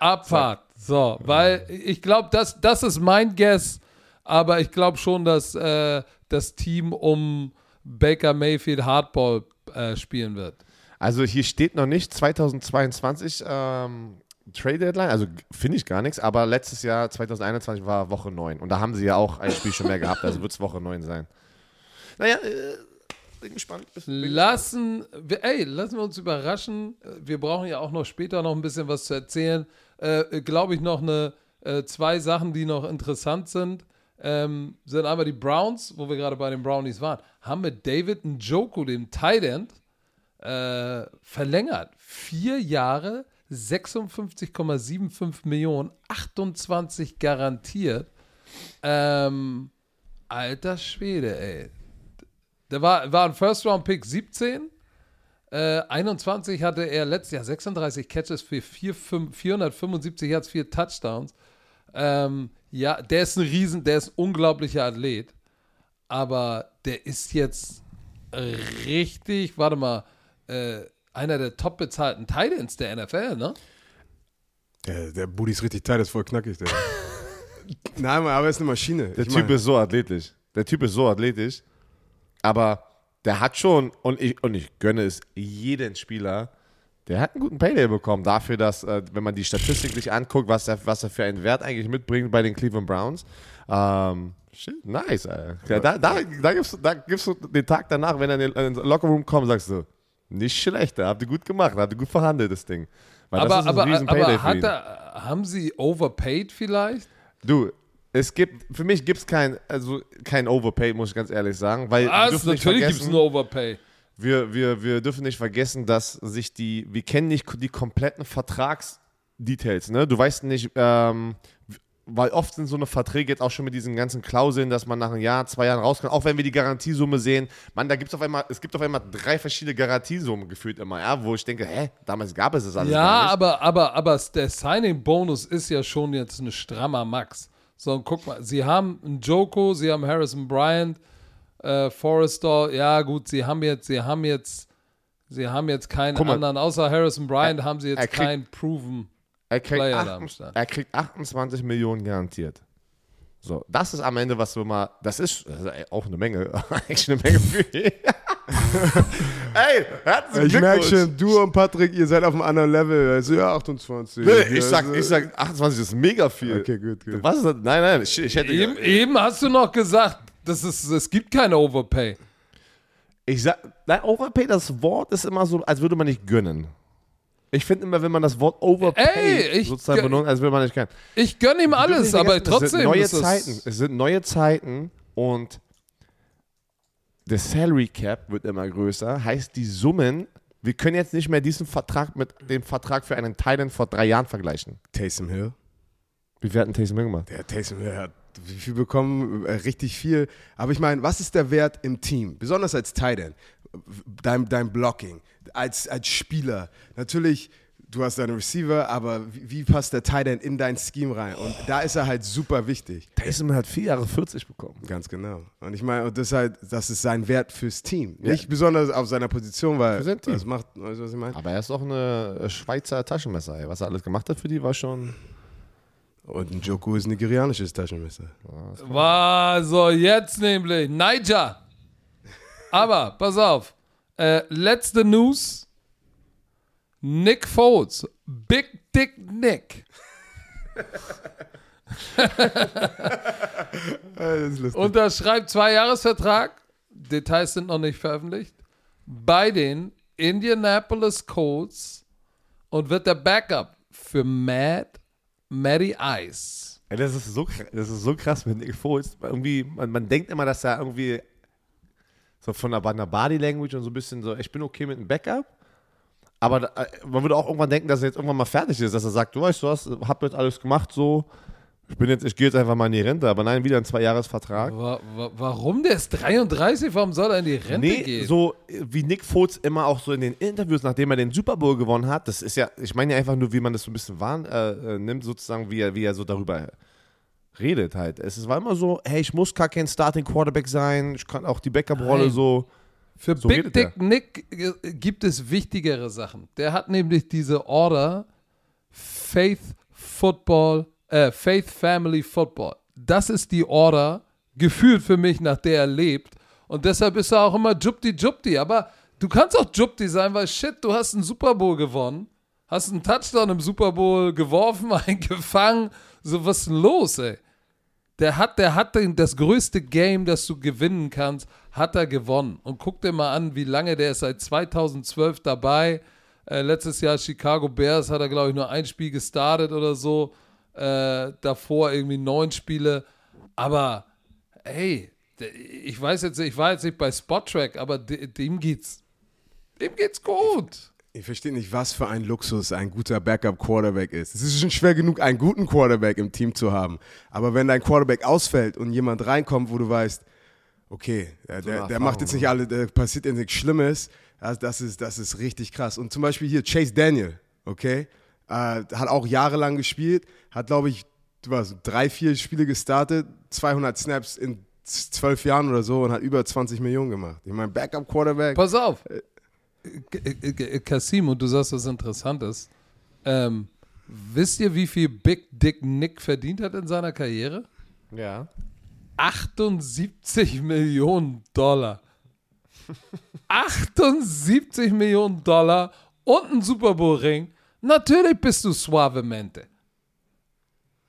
Abfahrt. So, weil ich glaube, das, das ist mein Guess, aber ich glaube schon, dass äh, das Team um Baker Mayfield Hardball äh, spielen wird. Also hier steht noch nicht 2022 ähm, Trade Deadline. Also finde ich gar nichts. Aber letztes Jahr, 2021, war Woche 9. Und da haben sie ja auch ein Spiel schon mehr gehabt. Also wird es Woche 9 sein. Naja, äh, bin gespannt. Lassen, ey, lassen wir uns überraschen. Wir brauchen ja auch noch später noch ein bisschen was zu erzählen. Äh, Glaube ich noch eine, äh, zwei Sachen, die noch interessant sind. Ähm, sind einmal die Browns, wo wir gerade bei den Brownies waren, haben mit David Njoku, dem Tight End, äh, verlängert. Vier Jahre, 56,75 Millionen, 28 garantiert. Ähm, alter Schwede, ey. Der war, war ein First-Round-Pick 17. Äh, 21 hatte er letztes Jahr 36 Catches für 4, 5, 475 Yards, 4 Touchdowns. Ähm, ja, der ist ein Riesen, der ist ein unglaublicher Athlet. Aber der ist jetzt richtig, warte mal, äh, einer der top bezahlten Titans der NFL, ne? Der, der Booty ist richtig tight, ist voll knackig. Der. Nein, aber er ist eine Maschine. Der Ich Typ mein- ist so athletisch. Der Typ ist so athletisch. Aber der hat schon, und ich, und ich gönne es jeden Spieler, der hat einen guten Payday bekommen dafür, dass, äh, wenn man die Statistik sich anguckt, was er, was er für einen Wert eigentlich mitbringt bei den Cleveland Browns. Ähm, shit, nice, Alter. Ja, da, da, da, gibst, du- da gibst du den Tag danach, wenn er in den, Lockerroom kommt, sagst du, nicht schlecht, habt ihr gut gemacht, habt ihr gut verhandelt, das Ding. Weil Aber, das ist ein aber, riesen Payday aber hat er, haben sie overpaid vielleicht? Du, es gibt, für mich gibt es kein, also kein Overpay, muss ich ganz ehrlich sagen, weil Was? Natürlich gibt es einen Overpay. wir, wir, wir dürfen nicht vergessen, dass sich die, wir kennen nicht die kompletten Vertragsdetails, ne? Du weißt nicht, ähm, weil oft sind so eine Verträge jetzt auch schon mit diesen ganzen Klauseln, dass man nach einem Jahr, zwei Jahren rauskommt, auch wenn wir die Garantiesumme sehen, man, da gibt es auf einmal, es gibt auf einmal drei verschiedene Garantiesummen gefühlt immer, ja, wo ich denke, hä, damals gab es das alles Ja, aber, aber, aber der Signing-Bonus ist ja schon jetzt ein strammer Max. So, und guck mal, sie haben einen Joko, sie haben Harrison Bryant, äh, Forrester, ja gut, sie haben jetzt, sie haben jetzt, sie haben jetzt keinen mal, anderen, außer Harrison Bryant haben sie er jetzt kriegt- keinen proven. Er kriegt, Player da am 28, Start. er kriegt 28 Millionen garantiert. So, das ist am Ende, was wir mal, das ist, das ist auch eine Menge, eigentlich eine Menge für ihn. Ey, herzlichen Ich merke Glückwunsch. schon, du und Patrick, ihr seid auf einem anderen Level. Also ja, 28. Nee, Ja, ich sag, also- ich sag, 28 ist mega viel. Okay, gut, gut. Was ist das? Nein, nein, ich, ich hätte. Eben, eben hast du noch gesagt, das ist, es gibt keine Overpay. Ich sag, nein, Overpay, das Wort ist immer so, als würde man nicht gönnen. Ich finde immer, wenn man das Wort Overpay Ey, ich sozusagen benutzt, als würde man nicht gönnen. Ich gönne ihm alles, aber vergessen, es trotzdem sind neue Zeiten. Es sind neue Zeiten und der Salary Cap wird immer größer. Heißt, die Summen, wir können jetzt nicht mehr diesen Vertrag mit dem Vertrag für einen Thailand vor drei Jahren vergleichen. Taysom Hill. Wie viel hat ein Taysom Hill gemacht? Der Taysom Hill hat wie viel bekommen? Äh, richtig viel. Aber ich meine, was ist der Wert im Team? Besonders als Tight End. Dein, dein Blocking. Als, als Spieler. Natürlich, du hast deine Receiver, aber wie, wie passt der Tight End in dein Scheme rein? Und da ist er halt super wichtig. Taysom Hill hat vier Jahre 40 bekommen. Ganz genau. Und ich meine, und das, ist halt, das ist sein Wert fürs Team. Nicht besonders auf seiner Position, weil Für sein Team. das macht, weißt du, was ich meine? Aber er ist auch eine Schweizer Taschenmesser. Ey. Was er alles gemacht hat für die, war schon. Und ein Joku ist ein nigerianisches Taschenmesser. War so jetzt nämlich Niger. Aber pass auf, äh, letzte News. Nick Foles, Big Dick Nick. Das ist lustig. Unterschreibt zwei Jahresvertrag. Details sind noch nicht veröffentlicht. Bei den Indianapolis Colts und wird der Backup für Matt Matty Ice. Ey, das, ist so, das ist so krass mit Nick Foles. Irgendwie, man, man denkt immer, dass er irgendwie so von der, einer Body Language und so ein bisschen so, ich bin okay mit einem Backup. Aber äh, man würde auch irgendwann denken, dass er jetzt irgendwann mal fertig ist, dass er sagt, du weißt du was, hab jetzt alles gemacht, so, ich bin jetzt, ich gehe jetzt einfach mal in die Rente, aber nein, wieder ein Zwei-Jahres-Vertrag. Wa wa warum? Der ist 33, warum soll er in die Rente Nee, gehen? so wie Nick Foles immer auch so in den Interviews, nachdem er den Super Bowl gewonnen hat, das ist ja, ich meine ja einfach nur, wie man das so ein bisschen wahrnimmt, äh, äh, sozusagen, wie er, wie er so darüber redet halt. Es war immer so, hey, ich muss gar kein Starting Quarterback sein, ich kann auch die Backup-Rolle so. Für So Big Dick Nick äh, gibt es wichtigere Sachen. Der hat nämlich diese Order Faith Football, äh, Faith Family Football. Das ist die Order, gefühlt für mich, nach der er lebt. Und deshalb ist er auch immer Jupti Jupti. Aber du kannst auch Jupti sein, weil shit, du hast einen Super Bowl gewonnen, hast einen Touchdown im Super Bowl geworfen, einen gefangen. So, was ist denn los, ey? Der hat, der hat den, das größte Game, das du gewinnen kannst, hat er gewonnen. Und guck dir mal an, wie lange der ist seit 2012 dabei. Äh, letztes Jahr Chicago Bears hat er, glaube ich, nur ein Spiel gestartet oder so. Äh, davor irgendwie neun Spiele. Aber, ey, ich weiß jetzt, ich war jetzt nicht bei Spottrack, aber de, dem geht's, dem geht's gut. Ich verstehe nicht, was für ein Luxus ein guter Backup-Quarterback ist. Es ist schon schwer genug, einen guten Quarterback im Team zu haben. Aber wenn dein Quarterback ausfällt und jemand reinkommt, wo du weißt, okay, der, der, der macht jetzt nicht alle, der passiert jetzt nichts Schlimmes, das, das, ist, das ist richtig krass. Und zum Beispiel hier Chase Daniel, okay, äh, hat auch jahrelang gespielt, hat, glaube ich, was, drei, vier Spiele gestartet, 200 Snaps in zwölf Jahren oder so und hat über 20 Millionen gemacht. Ich meine, Backup-Quarterback, Pass auf. Kasim, und du sagst was Interessantes. Ähm, wisst ihr, wie viel Big Dick Nick verdient hat in seiner Karriere? Ja. 78 Millionen Dollar. 78 Millionen Dollar und ein Super Bowl Ring. Natürlich bist du suavemente.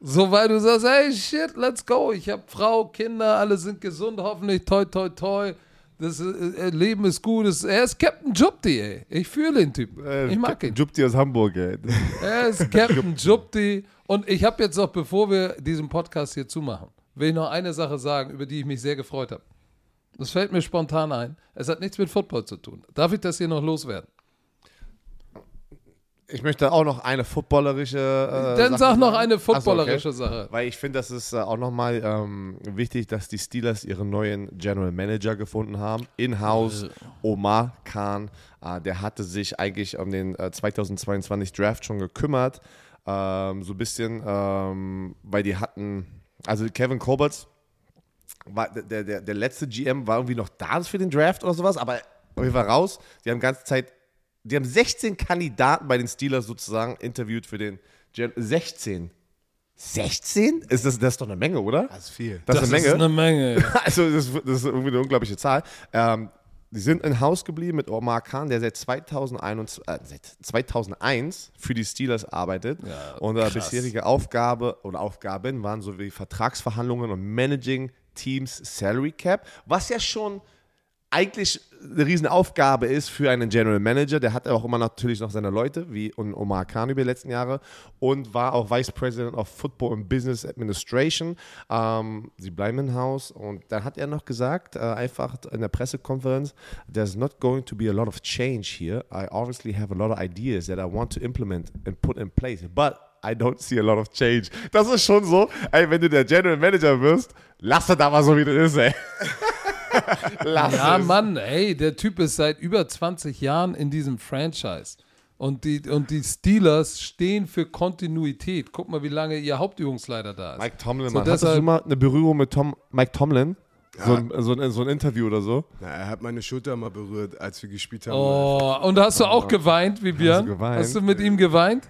So, weil du sagst, hey, shit, let's go. Ich habe Frau, Kinder, alle sind gesund, hoffentlich, toi, toi, toi. Das äh, Leben ist gut. Das, er ist Captain Jupti, ey. Ich fühle den Typ. ich mag ihn. Jupti aus Hamburg, ey. Er ist Captain Jupti. Und ich habe jetzt noch, bevor wir diesen Podcast hier zumachen, will ich noch eine Sache sagen, über die ich mich sehr gefreut habe. Das fällt mir spontan ein. Es hat nichts mit Football zu tun. Darf ich das hier noch loswerden? Ich möchte auch noch eine footballerische. Äh, Dann Sache sag noch sagen. eine Ach so, footballerische Sache. Weil ich finde, das ist äh, auch nochmal ähm, wichtig, dass die Steelers ihren neuen General Manager gefunden haben. In-house Omar Khan. Äh, der hatte sich eigentlich um den äh, 2022 Draft schon gekümmert. Ähm, so ein bisschen, ähm, weil die hatten, also Kevin Colbert, war, der, der, der letzte GM war irgendwie noch da für den Draft oder sowas, aber jeden Fall raus. Die haben ganze Zeit, die haben 16 Kandidaten bei den Steelers sozusagen interviewt für den Gen 16. 16? Ist das, das ist doch eine Menge, oder? Das ist viel. Das, Das ist eine ist Menge. eine Menge. also das, ist- das ist irgendwie eine unglaubliche Zahl. Ähm, die sind in Haus geblieben mit Omar Khan, der seit 2021, äh, seit 2001 für die Steelers arbeitet. Ja, und äh, krass. bisherige Aufgabe oder Aufgaben waren so wie Vertragsverhandlungen und Managing Teams Salary Cap, was ja schon eigentlich eine Riesenaufgabe ist für einen General Manager. Der hat auch immer natürlich noch seine Leute, wie Omar Khan über die letzten Jahre und war auch Vice President of Football and Business Administration. Ähm, sie bleiben im Haus und dann hat er noch gesagt, äh, einfach in der Pressekonferenz, there's not going to be a lot of change here. I obviously have a lot of ideas that I want to implement and put in place, but I don't see a lot of change. Das ist schon so, ey, wenn du der General Manager wirst, lass es da mal so, wie das ist, ey. lass Ja, es. Mann, ey, der Typ ist seit über 20 Jahren in diesem Franchise. Und die, und die Steelers stehen für Kontinuität. Guck mal, wie lange ihr Hauptübungsleiter da ist. Mike Tomlin, So, Mann. Hattest du mal eine Berührung mit Tom, Mike Tomlin? So, ein, so, ein, so ein Interview oder so? Na, er hat meine Schulter mal berührt, als wir gespielt haben. Oh, und hast du auch geweint, wie Björn? geweint? Hast du mit ihm geweint?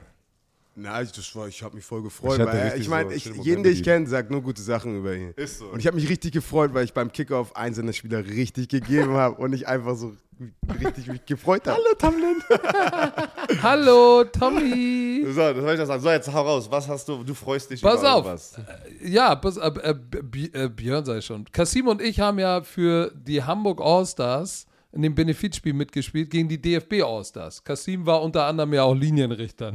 Ich, das war, ich habe mich voll gefreut. Ich weil, richtig ich meine, so jeden, den ich kenne, sagt nur gute Sachen über ihn. Ist so. Und ich habe mich richtig gefreut, weil ich beim Kickoff einen seiner Spieler richtig gegeben habe und ich einfach so richtig mich gefreut habe. Hallo, Tomlin. Hallo, Tommy. So, das soll ich das sagen. So, jetzt hau raus. Was hast du? Du freust dich Pass über auf. was? Ja, pass, äh, äh, äh, Björn sei schon. Kasim und ich haben ja für die Hamburg All-Stars in dem Benefizspiel mitgespielt gegen die DFB All-Stars. Kasim war unter anderem ja auch Linienrichter.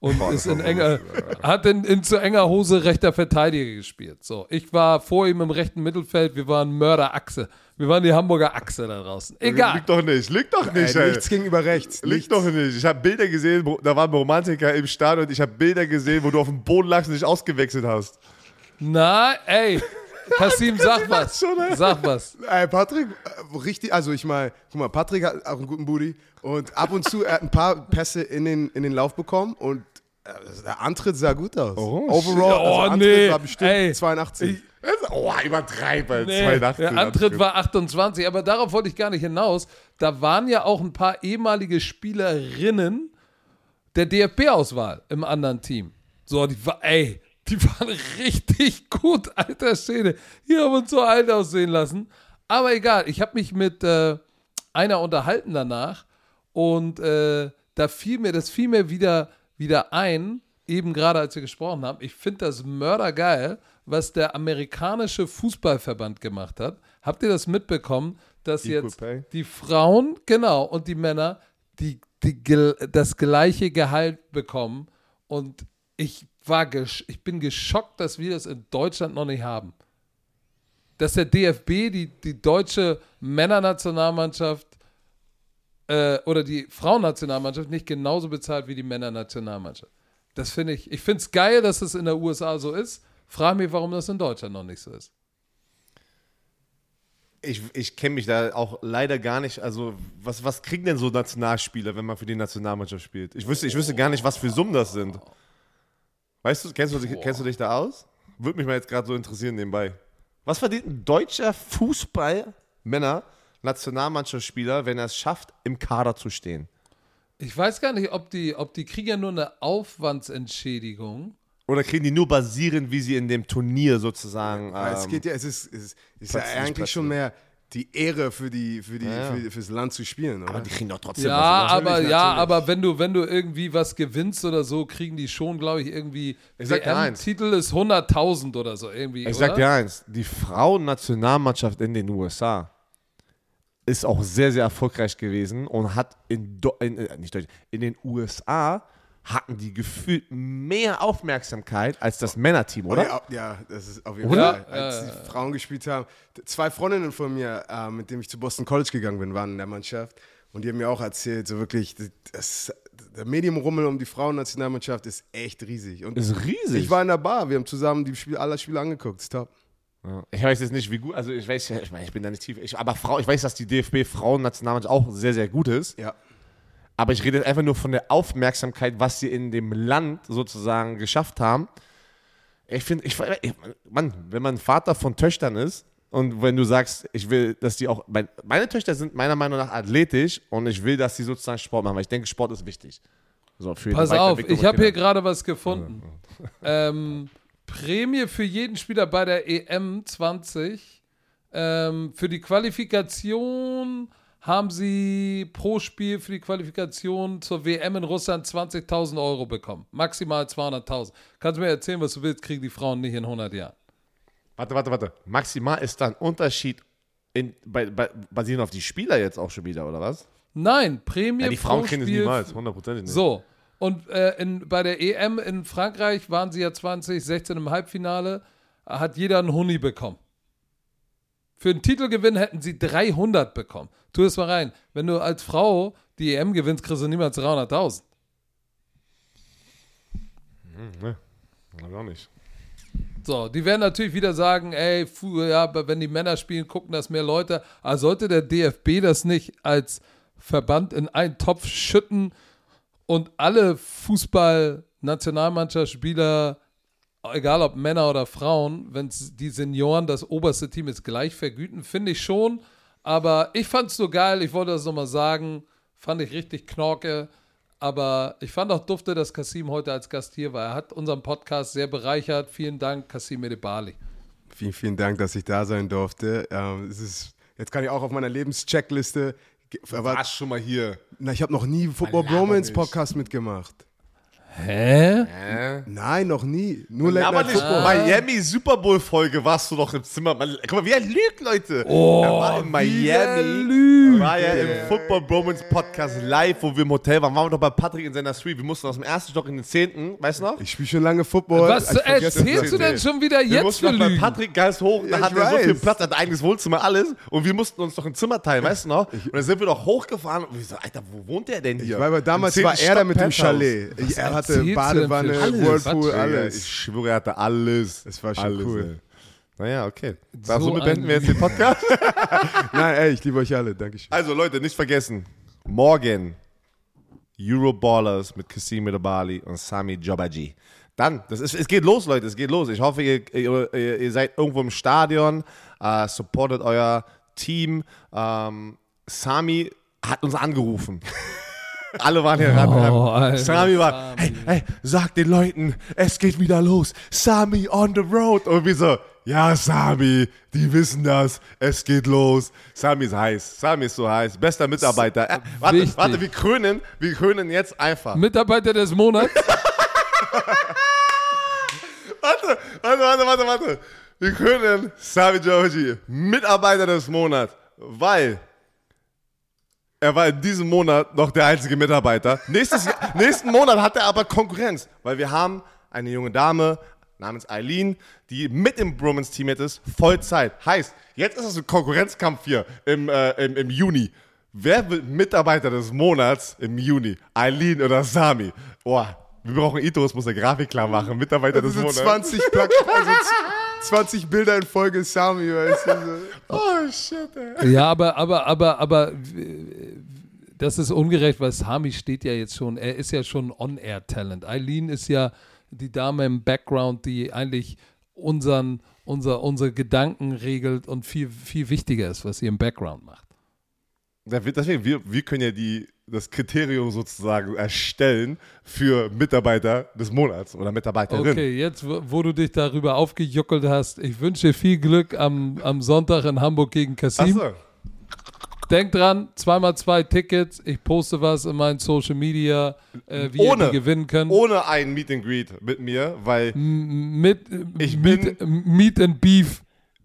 Und ist in enger, hat in, in zu enger Hose rechter Verteidiger gespielt. So, ich war vor ihm im rechten Mittelfeld, wir waren Mörderachse. Wir waren die Hamburger Achse da draußen. Egal. Liegt doch nicht. Liegt doch nicht, Ey, ey. nichts gegenüber rechts. Liegt Nichts. doch nicht. Ich habe Bilder gesehen, da waren Romantiker im Stadion und ich habe Bilder gesehen, wo du auf dem Boden lagst und dich ausgewechselt hast. Na, ey. Kasim, sag was. schon, ey. Sag was. Ey, Patrick, äh, richtig, also ich meine, guck mal, Patrick hat auch einen guten Booty und ab und zu, er hat ein paar Pässe in den, in den Lauf bekommen und äh, der Antritt sah gut aus. Oh, Overall, shit. Oh, also Antritt nee. war bestimmt Ey. 82. Oh, übertreib bei Nee, 82. der Antritt war 28, aber darauf wollte ich gar nicht hinaus. Da waren ja auch ein paar ehemalige Spielerinnen der DFB-Auswahl im anderen Team. So, die war, ey, die waren richtig gut, alter Schwede. Hier haben wir uns so alt aussehen lassen. Aber egal, ich habe mich mit äh, einer unterhalten danach und äh, da fiel mir, das fiel mir wieder, wieder ein, eben gerade als wir gesprochen haben. Ich finde das mördergeil, was der amerikanische Fußballverband gemacht hat. Habt ihr das mitbekommen, dass Equal jetzt Pay? die Frauen, genau, und die Männer, die, die, das gleiche Gehalt bekommen? Und ich war, gesch ich bin geschockt, dass wir das in Deutschland noch nicht haben dass der DFB die, die deutsche Männernationalmannschaft äh, oder die Frauennationalmannschaft nicht genauso bezahlt wie die Männernationalmannschaft. Das finde ich, ich finde es geil, dass es in der USA so ist. Frag mich, warum das in Deutschland noch nicht so ist. Ich, ich kenne mich da auch leider gar nicht. Also, was, was kriegen denn so Nationalspieler, wenn man für die Nationalmannschaft spielt? Ich wüsste, ich wüsste gar nicht, was für Summen das sind. Weißt du, kennst du, dich- kennst du dich da aus? Würde mich mal jetzt gerade so interessieren nebenbei. Was verdient ein deutscher Fußballmänner, Nationalmannschaftsspieler, wenn er es schafft, im Kader zu stehen? Ich weiß gar nicht, ob die, ob die kriegen ja nur eine Aufwandsentschädigung. Oder kriegen die nur basierend, wie sie in dem Turnier sozusagen. Es ähm, geht ja, es ist, es ist, ist ja eigentlich schon mehr die Ehre für die, für die, Ja, ja. Für, fürs Land zu spielen, oder? aber die kriegen doch trotzdem Ja, was. aber natürlich, ja, natürlich. aber wenn du, wenn du irgendwie was gewinnst oder so, kriegen die schon, glaube ich, irgendwie. Ich sag dir eins. Titel ist 100.000 oder so irgendwie. Ich oder? sag dir eins, die Frauennationalmannschaft in den USA ist auch sehr, sehr erfolgreich gewesen und hat in, Do in, äh, nicht Deutsch, in den USA hatten die gefühlt mehr Aufmerksamkeit als das Männerteam, oder? Ja, ja, das ist auf jeden Oder? Fall. Als die Frauen gespielt haben, zwei Freundinnen von mir, äh, mit denen ich zu Boston College gegangen bin, waren in der Mannschaft. Und die haben mir auch erzählt, so wirklich, das, der Medienrummel um die Frauennationalmannschaft ist echt riesig. Und Ist riesig. ich war in der Bar, wir haben zusammen die Spiel, alle Spiele angeguckt. Ist top. Ja. Ich weiß jetzt nicht, wie gut, also ich weiß, ja, ich meine, ich bin da nicht tief, ich, aber Frau, ich weiß, dass die DFB-Frauennationalmannschaft auch sehr, sehr gut ist. Ja. Aber ich rede jetzt einfach nur von der Aufmerksamkeit, was sie in dem Land sozusagen geschafft haben. Ich finde, ich, ich, Mann, wenn man Vater von Töchtern ist und wenn du sagst, ich will, dass die auch, mein, meine Töchter sind meiner Meinung nach athletisch und ich will, dass sie sozusagen Sport machen, weil ich denke, Sport ist wichtig. So, Pass auf, ich habe hier gerade was gefunden. ähm, Prämie für jeden Spieler bei der EM 20. Ähm, für die Qualifikation haben sie pro Spiel für die Qualifikation zur WM in Russland 20.000 Euro bekommen. Maximal 200.000. Kannst du mir erzählen, was du willst, kriegen die Frauen nicht in 100 Jahren. Warte, warte, warte. Maximal ist da ein Unterschied in, bei, bei, basierend auf die Spieler jetzt auch schon wieder, oder was? Nein, Prämie Ja, die Frauen pro kriegen es Spiel niemals, hundertprozentig nicht. So, und äh, in, bei der EM in Frankreich waren sie ja 2016 im Halbfinale, hat jeder einen Huni bekommen. Für den Titelgewinn hätten sie 300 bekommen. Tu es mal rein. Wenn du als Frau die EM gewinnst, kriegst du niemals 300.000. Ne, weiß auch nicht. So, die werden natürlich wieder sagen, ey, fu- ja, wenn die Männer spielen, gucken das mehr Leute. Aber sollte der DFB das nicht als Verband in einen Topf schütten und alle Fußball-Nationalmannschaftsspieler, egal ob Männer oder Frauen, wenn die Senioren das oberste Team ist, gleich vergüten, finde ich schon. Aber ich fand es so geil, ich wollte das nochmal sagen, fand ich richtig knorke. Aber ich fand auch dufte, dass Kasim heute als Gast hier war. Er hat unseren Podcast sehr bereichert. Vielen Dank, Kasim Edebali. Vielen, vielen Dank, dass ich da sein durfte. Ähm, es ist, jetzt kann ich auch auf meiner Lebenscheckliste. Warst schon mal hier. na, ich habe noch nie Football Bromance. Podcast mitgemacht. Hä? Hä? Nein, noch nie. Nur Late Aber Night nicht Football. Miami Super Bowl Folge warst du doch im Zimmer. Man, guck mal, wie er lügt, Leute. Oh, er war in er Miami. lügt. War ja im Football Bromance Podcast live, wo wir im Hotel waren. Waren wir doch bei Patrick in seiner Suite. Wir mussten aus dem ersten Stock in den zehnten, weißt du noch? Ich spiele schon lange Football. Was erzählst du denn schon wieder wir jetzt mussten für noch bei Lügen? Patrick ganz hoch, da Ja, hat er so viel. Platz, hat ein eigenes Wohnzimmer, alles. Und wir mussten uns doch ein Zimmer teilen, weißt du noch? Und dann sind wir doch hochgefahren und wir so, Alter, wo wohnt der denn hier? Ich war, aber damals war er da mit dem. Chalet. Ich, er hatte denn Badewanne, Alles. Whirlpool, alles. ich schwöre, er hatte alles. Es war schon alles, cool. Ey. Naja, okay. So, So beenden wir jetzt den Podcast. Nein, ey, ich liebe euch alle. Dankeschön. Also Leute, nicht vergessen, morgen Euroballers mit Kassim Medabali und Sami Jobaji. Dann, das ist, es geht los, Leute, es geht los. Ich hoffe, ihr, ihr, ihr seid irgendwo im Stadion, äh, supportet euer Team. Ähm, Sami hat uns angerufen. Alle waren hier ran. Oh, Alter, Sami war, hey, hey, sag den Leuten, es geht wieder los. Sami on the road. Und wir so, ja, Sami, die wissen das, es geht los. Sami ist heiß, Sami ist so heiß, bester Mitarbeiter. Äh, warte, wichtig. warte, wir krönen, wir krönen jetzt einfach. Mitarbeiter des Monats. Warte, warte, warte, warte, warte. Wir krönen Sami Joji, Mitarbeiter des Monats, weil er war in diesem Monat noch der einzige Mitarbeiter. Nächstes nächsten Monat hat er aber Konkurrenz, weil wir haben eine junge Dame namens Eileen, die mit im Bromance-Team jetzt ist, Vollzeit. Heißt, jetzt ist es ein Konkurrenzkampf hier im, äh, im, im Juni. Wer wird Mitarbeiter des Monats im Juni? Eileen oder Sami? Boah, wir brauchen Ito, es muss eine Grafik klar machen. Mitarbeiter des Monats. 20, Plak also z- 20 Bilder in Folge Sami, weißt du. so. Oh, shit, ey. Ja, aber, aber, aber, aber das ist ungerecht, weil Sami steht ja jetzt schon, er ist ja schon On-Air-Talent. Eileen ist ja die Dame im Background, die eigentlich unseren, unser, unsere Gedanken regelt und viel, viel wichtiger ist, was sie im Background macht. Deswegen, wir, wir können ja die, das Kriterium sozusagen erstellen für Mitarbeiter des Monats oder Mitarbeiterin. Okay, jetzt, wo du dich darüber aufgejuckelt hast, ich wünsche dir viel Glück am, am Sonntag in Hamburg gegen Kassim. Achso. Denk dran, zweimal zwei Tickets. Ich poste was in meinen Social Media, äh, wie Ohne. ihr die gewinnen könnt. Ohne ein Meet and Greet mit mir, weil mit Ich Meat, Meat and Beef.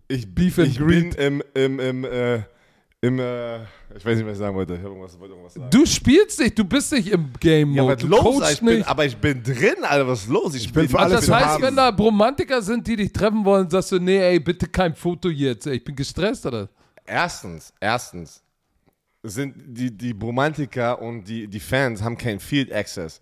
ich, Beef and ich bin im, im, im, äh, im äh, ich weiß nicht, was ich sagen wollte. Ich irgendwas, wollte irgendwas sagen. Du spielst nicht, du bist nicht im Game ja, Mode. was du los? coachst Ich bin, nicht. aber ich bin drin, Alter, was ist los? Ich, bin für alles das zu heißt, haben. wenn da Bromantiker sind, die dich treffen wollen, sagst du, nee, ey, bitte kein Foto jetzt. ey, Ich bin gestresst, oder? Erstens, erstens sind die, die Romantiker und die, die Fans haben keinen Field Access.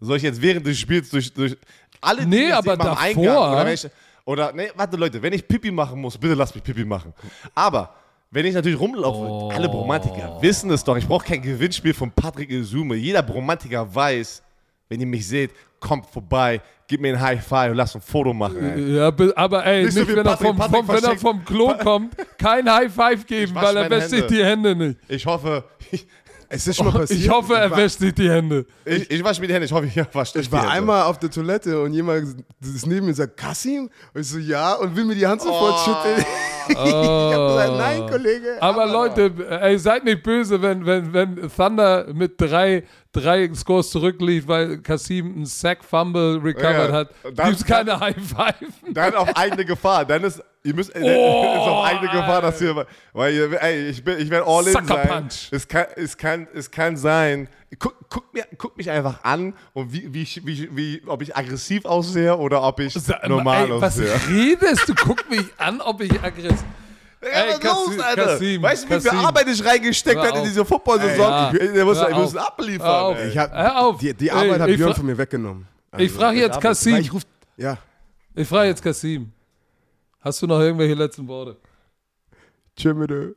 Soll ich jetzt während des Spiels durch, durch alle Nee, jetzt aber davor- oder, wenn ich, oder nee, warte Leute, wenn ich Pipi machen muss, bitte lass mich Pipi machen. Aber wenn ich natürlich rumlaufe, Oh. alle Bromantiker wissen es doch. Ich brauche kein Gewinnspiel von Patrick Isume. Jeder Bromantiker weiß, wenn ihr mich seht, kommt vorbei, gib mir ein High Five und lass ein Foto machen. Ey. Ja, be- aber ey, Nicht nicht, wenn, er Patrick. vom, Patrick vom, wenn er vom Klo kommt, kein High Five geben, weil er wäscht sich die Hände nicht. Ich hoffe, ich, Es ist schon mal passiert. Ich hoffe, er wäscht sich die Hände. ich, ich wasche mir die Hände. Ich hoffe, ich wasche Ich war einmal auf der Toilette und jemand ist neben mir und sagt, Kassim? Und ich so, ja, und will mir die Hand sofort schütteln. ich hab gesagt, nein, Kollege. Aber Leute, ey, seid nicht böse, wenn, wenn, wenn Thunder mit drei, drei Scores zurücklief, weil Kasim einen Sack-Fumble recovered Ja, hat. dann- Gibt's keine High Five. Dann auf eigene Gefahr. Dann ist, ihr müsst, äh, Oh, ist auf eigene Gefahr, dass ihr, weil ihr, ey, ich bin, ich werde all in Sucker sein. Punch. Es kann, es kann, es kann sein. Guck, guck, mir, guck mich einfach an und wie, wie, ich- wie, wie, ob ich aggressiv aussehe oder ob ich normal ey, was aussehe. redest du? Guck mich an, ob ich aggressiv. Ja, Ey, was los, Kassim, Alter? Kassim, weißt du, wie viel Kassim. Arbeit ich reingesteckt habe in diese Football-Saison? Ey, ich, ich muss, ich muss abliefern. auf. ey. Ich hab, Hör auf. Die, die Arbeit Ey, hat Björn von mir weggenommen. Ich frage jetzt Kassim. ich ruf, ja, Ich frage jetzt Kasim. Hast du noch irgendwelche letzten Worte? tschüss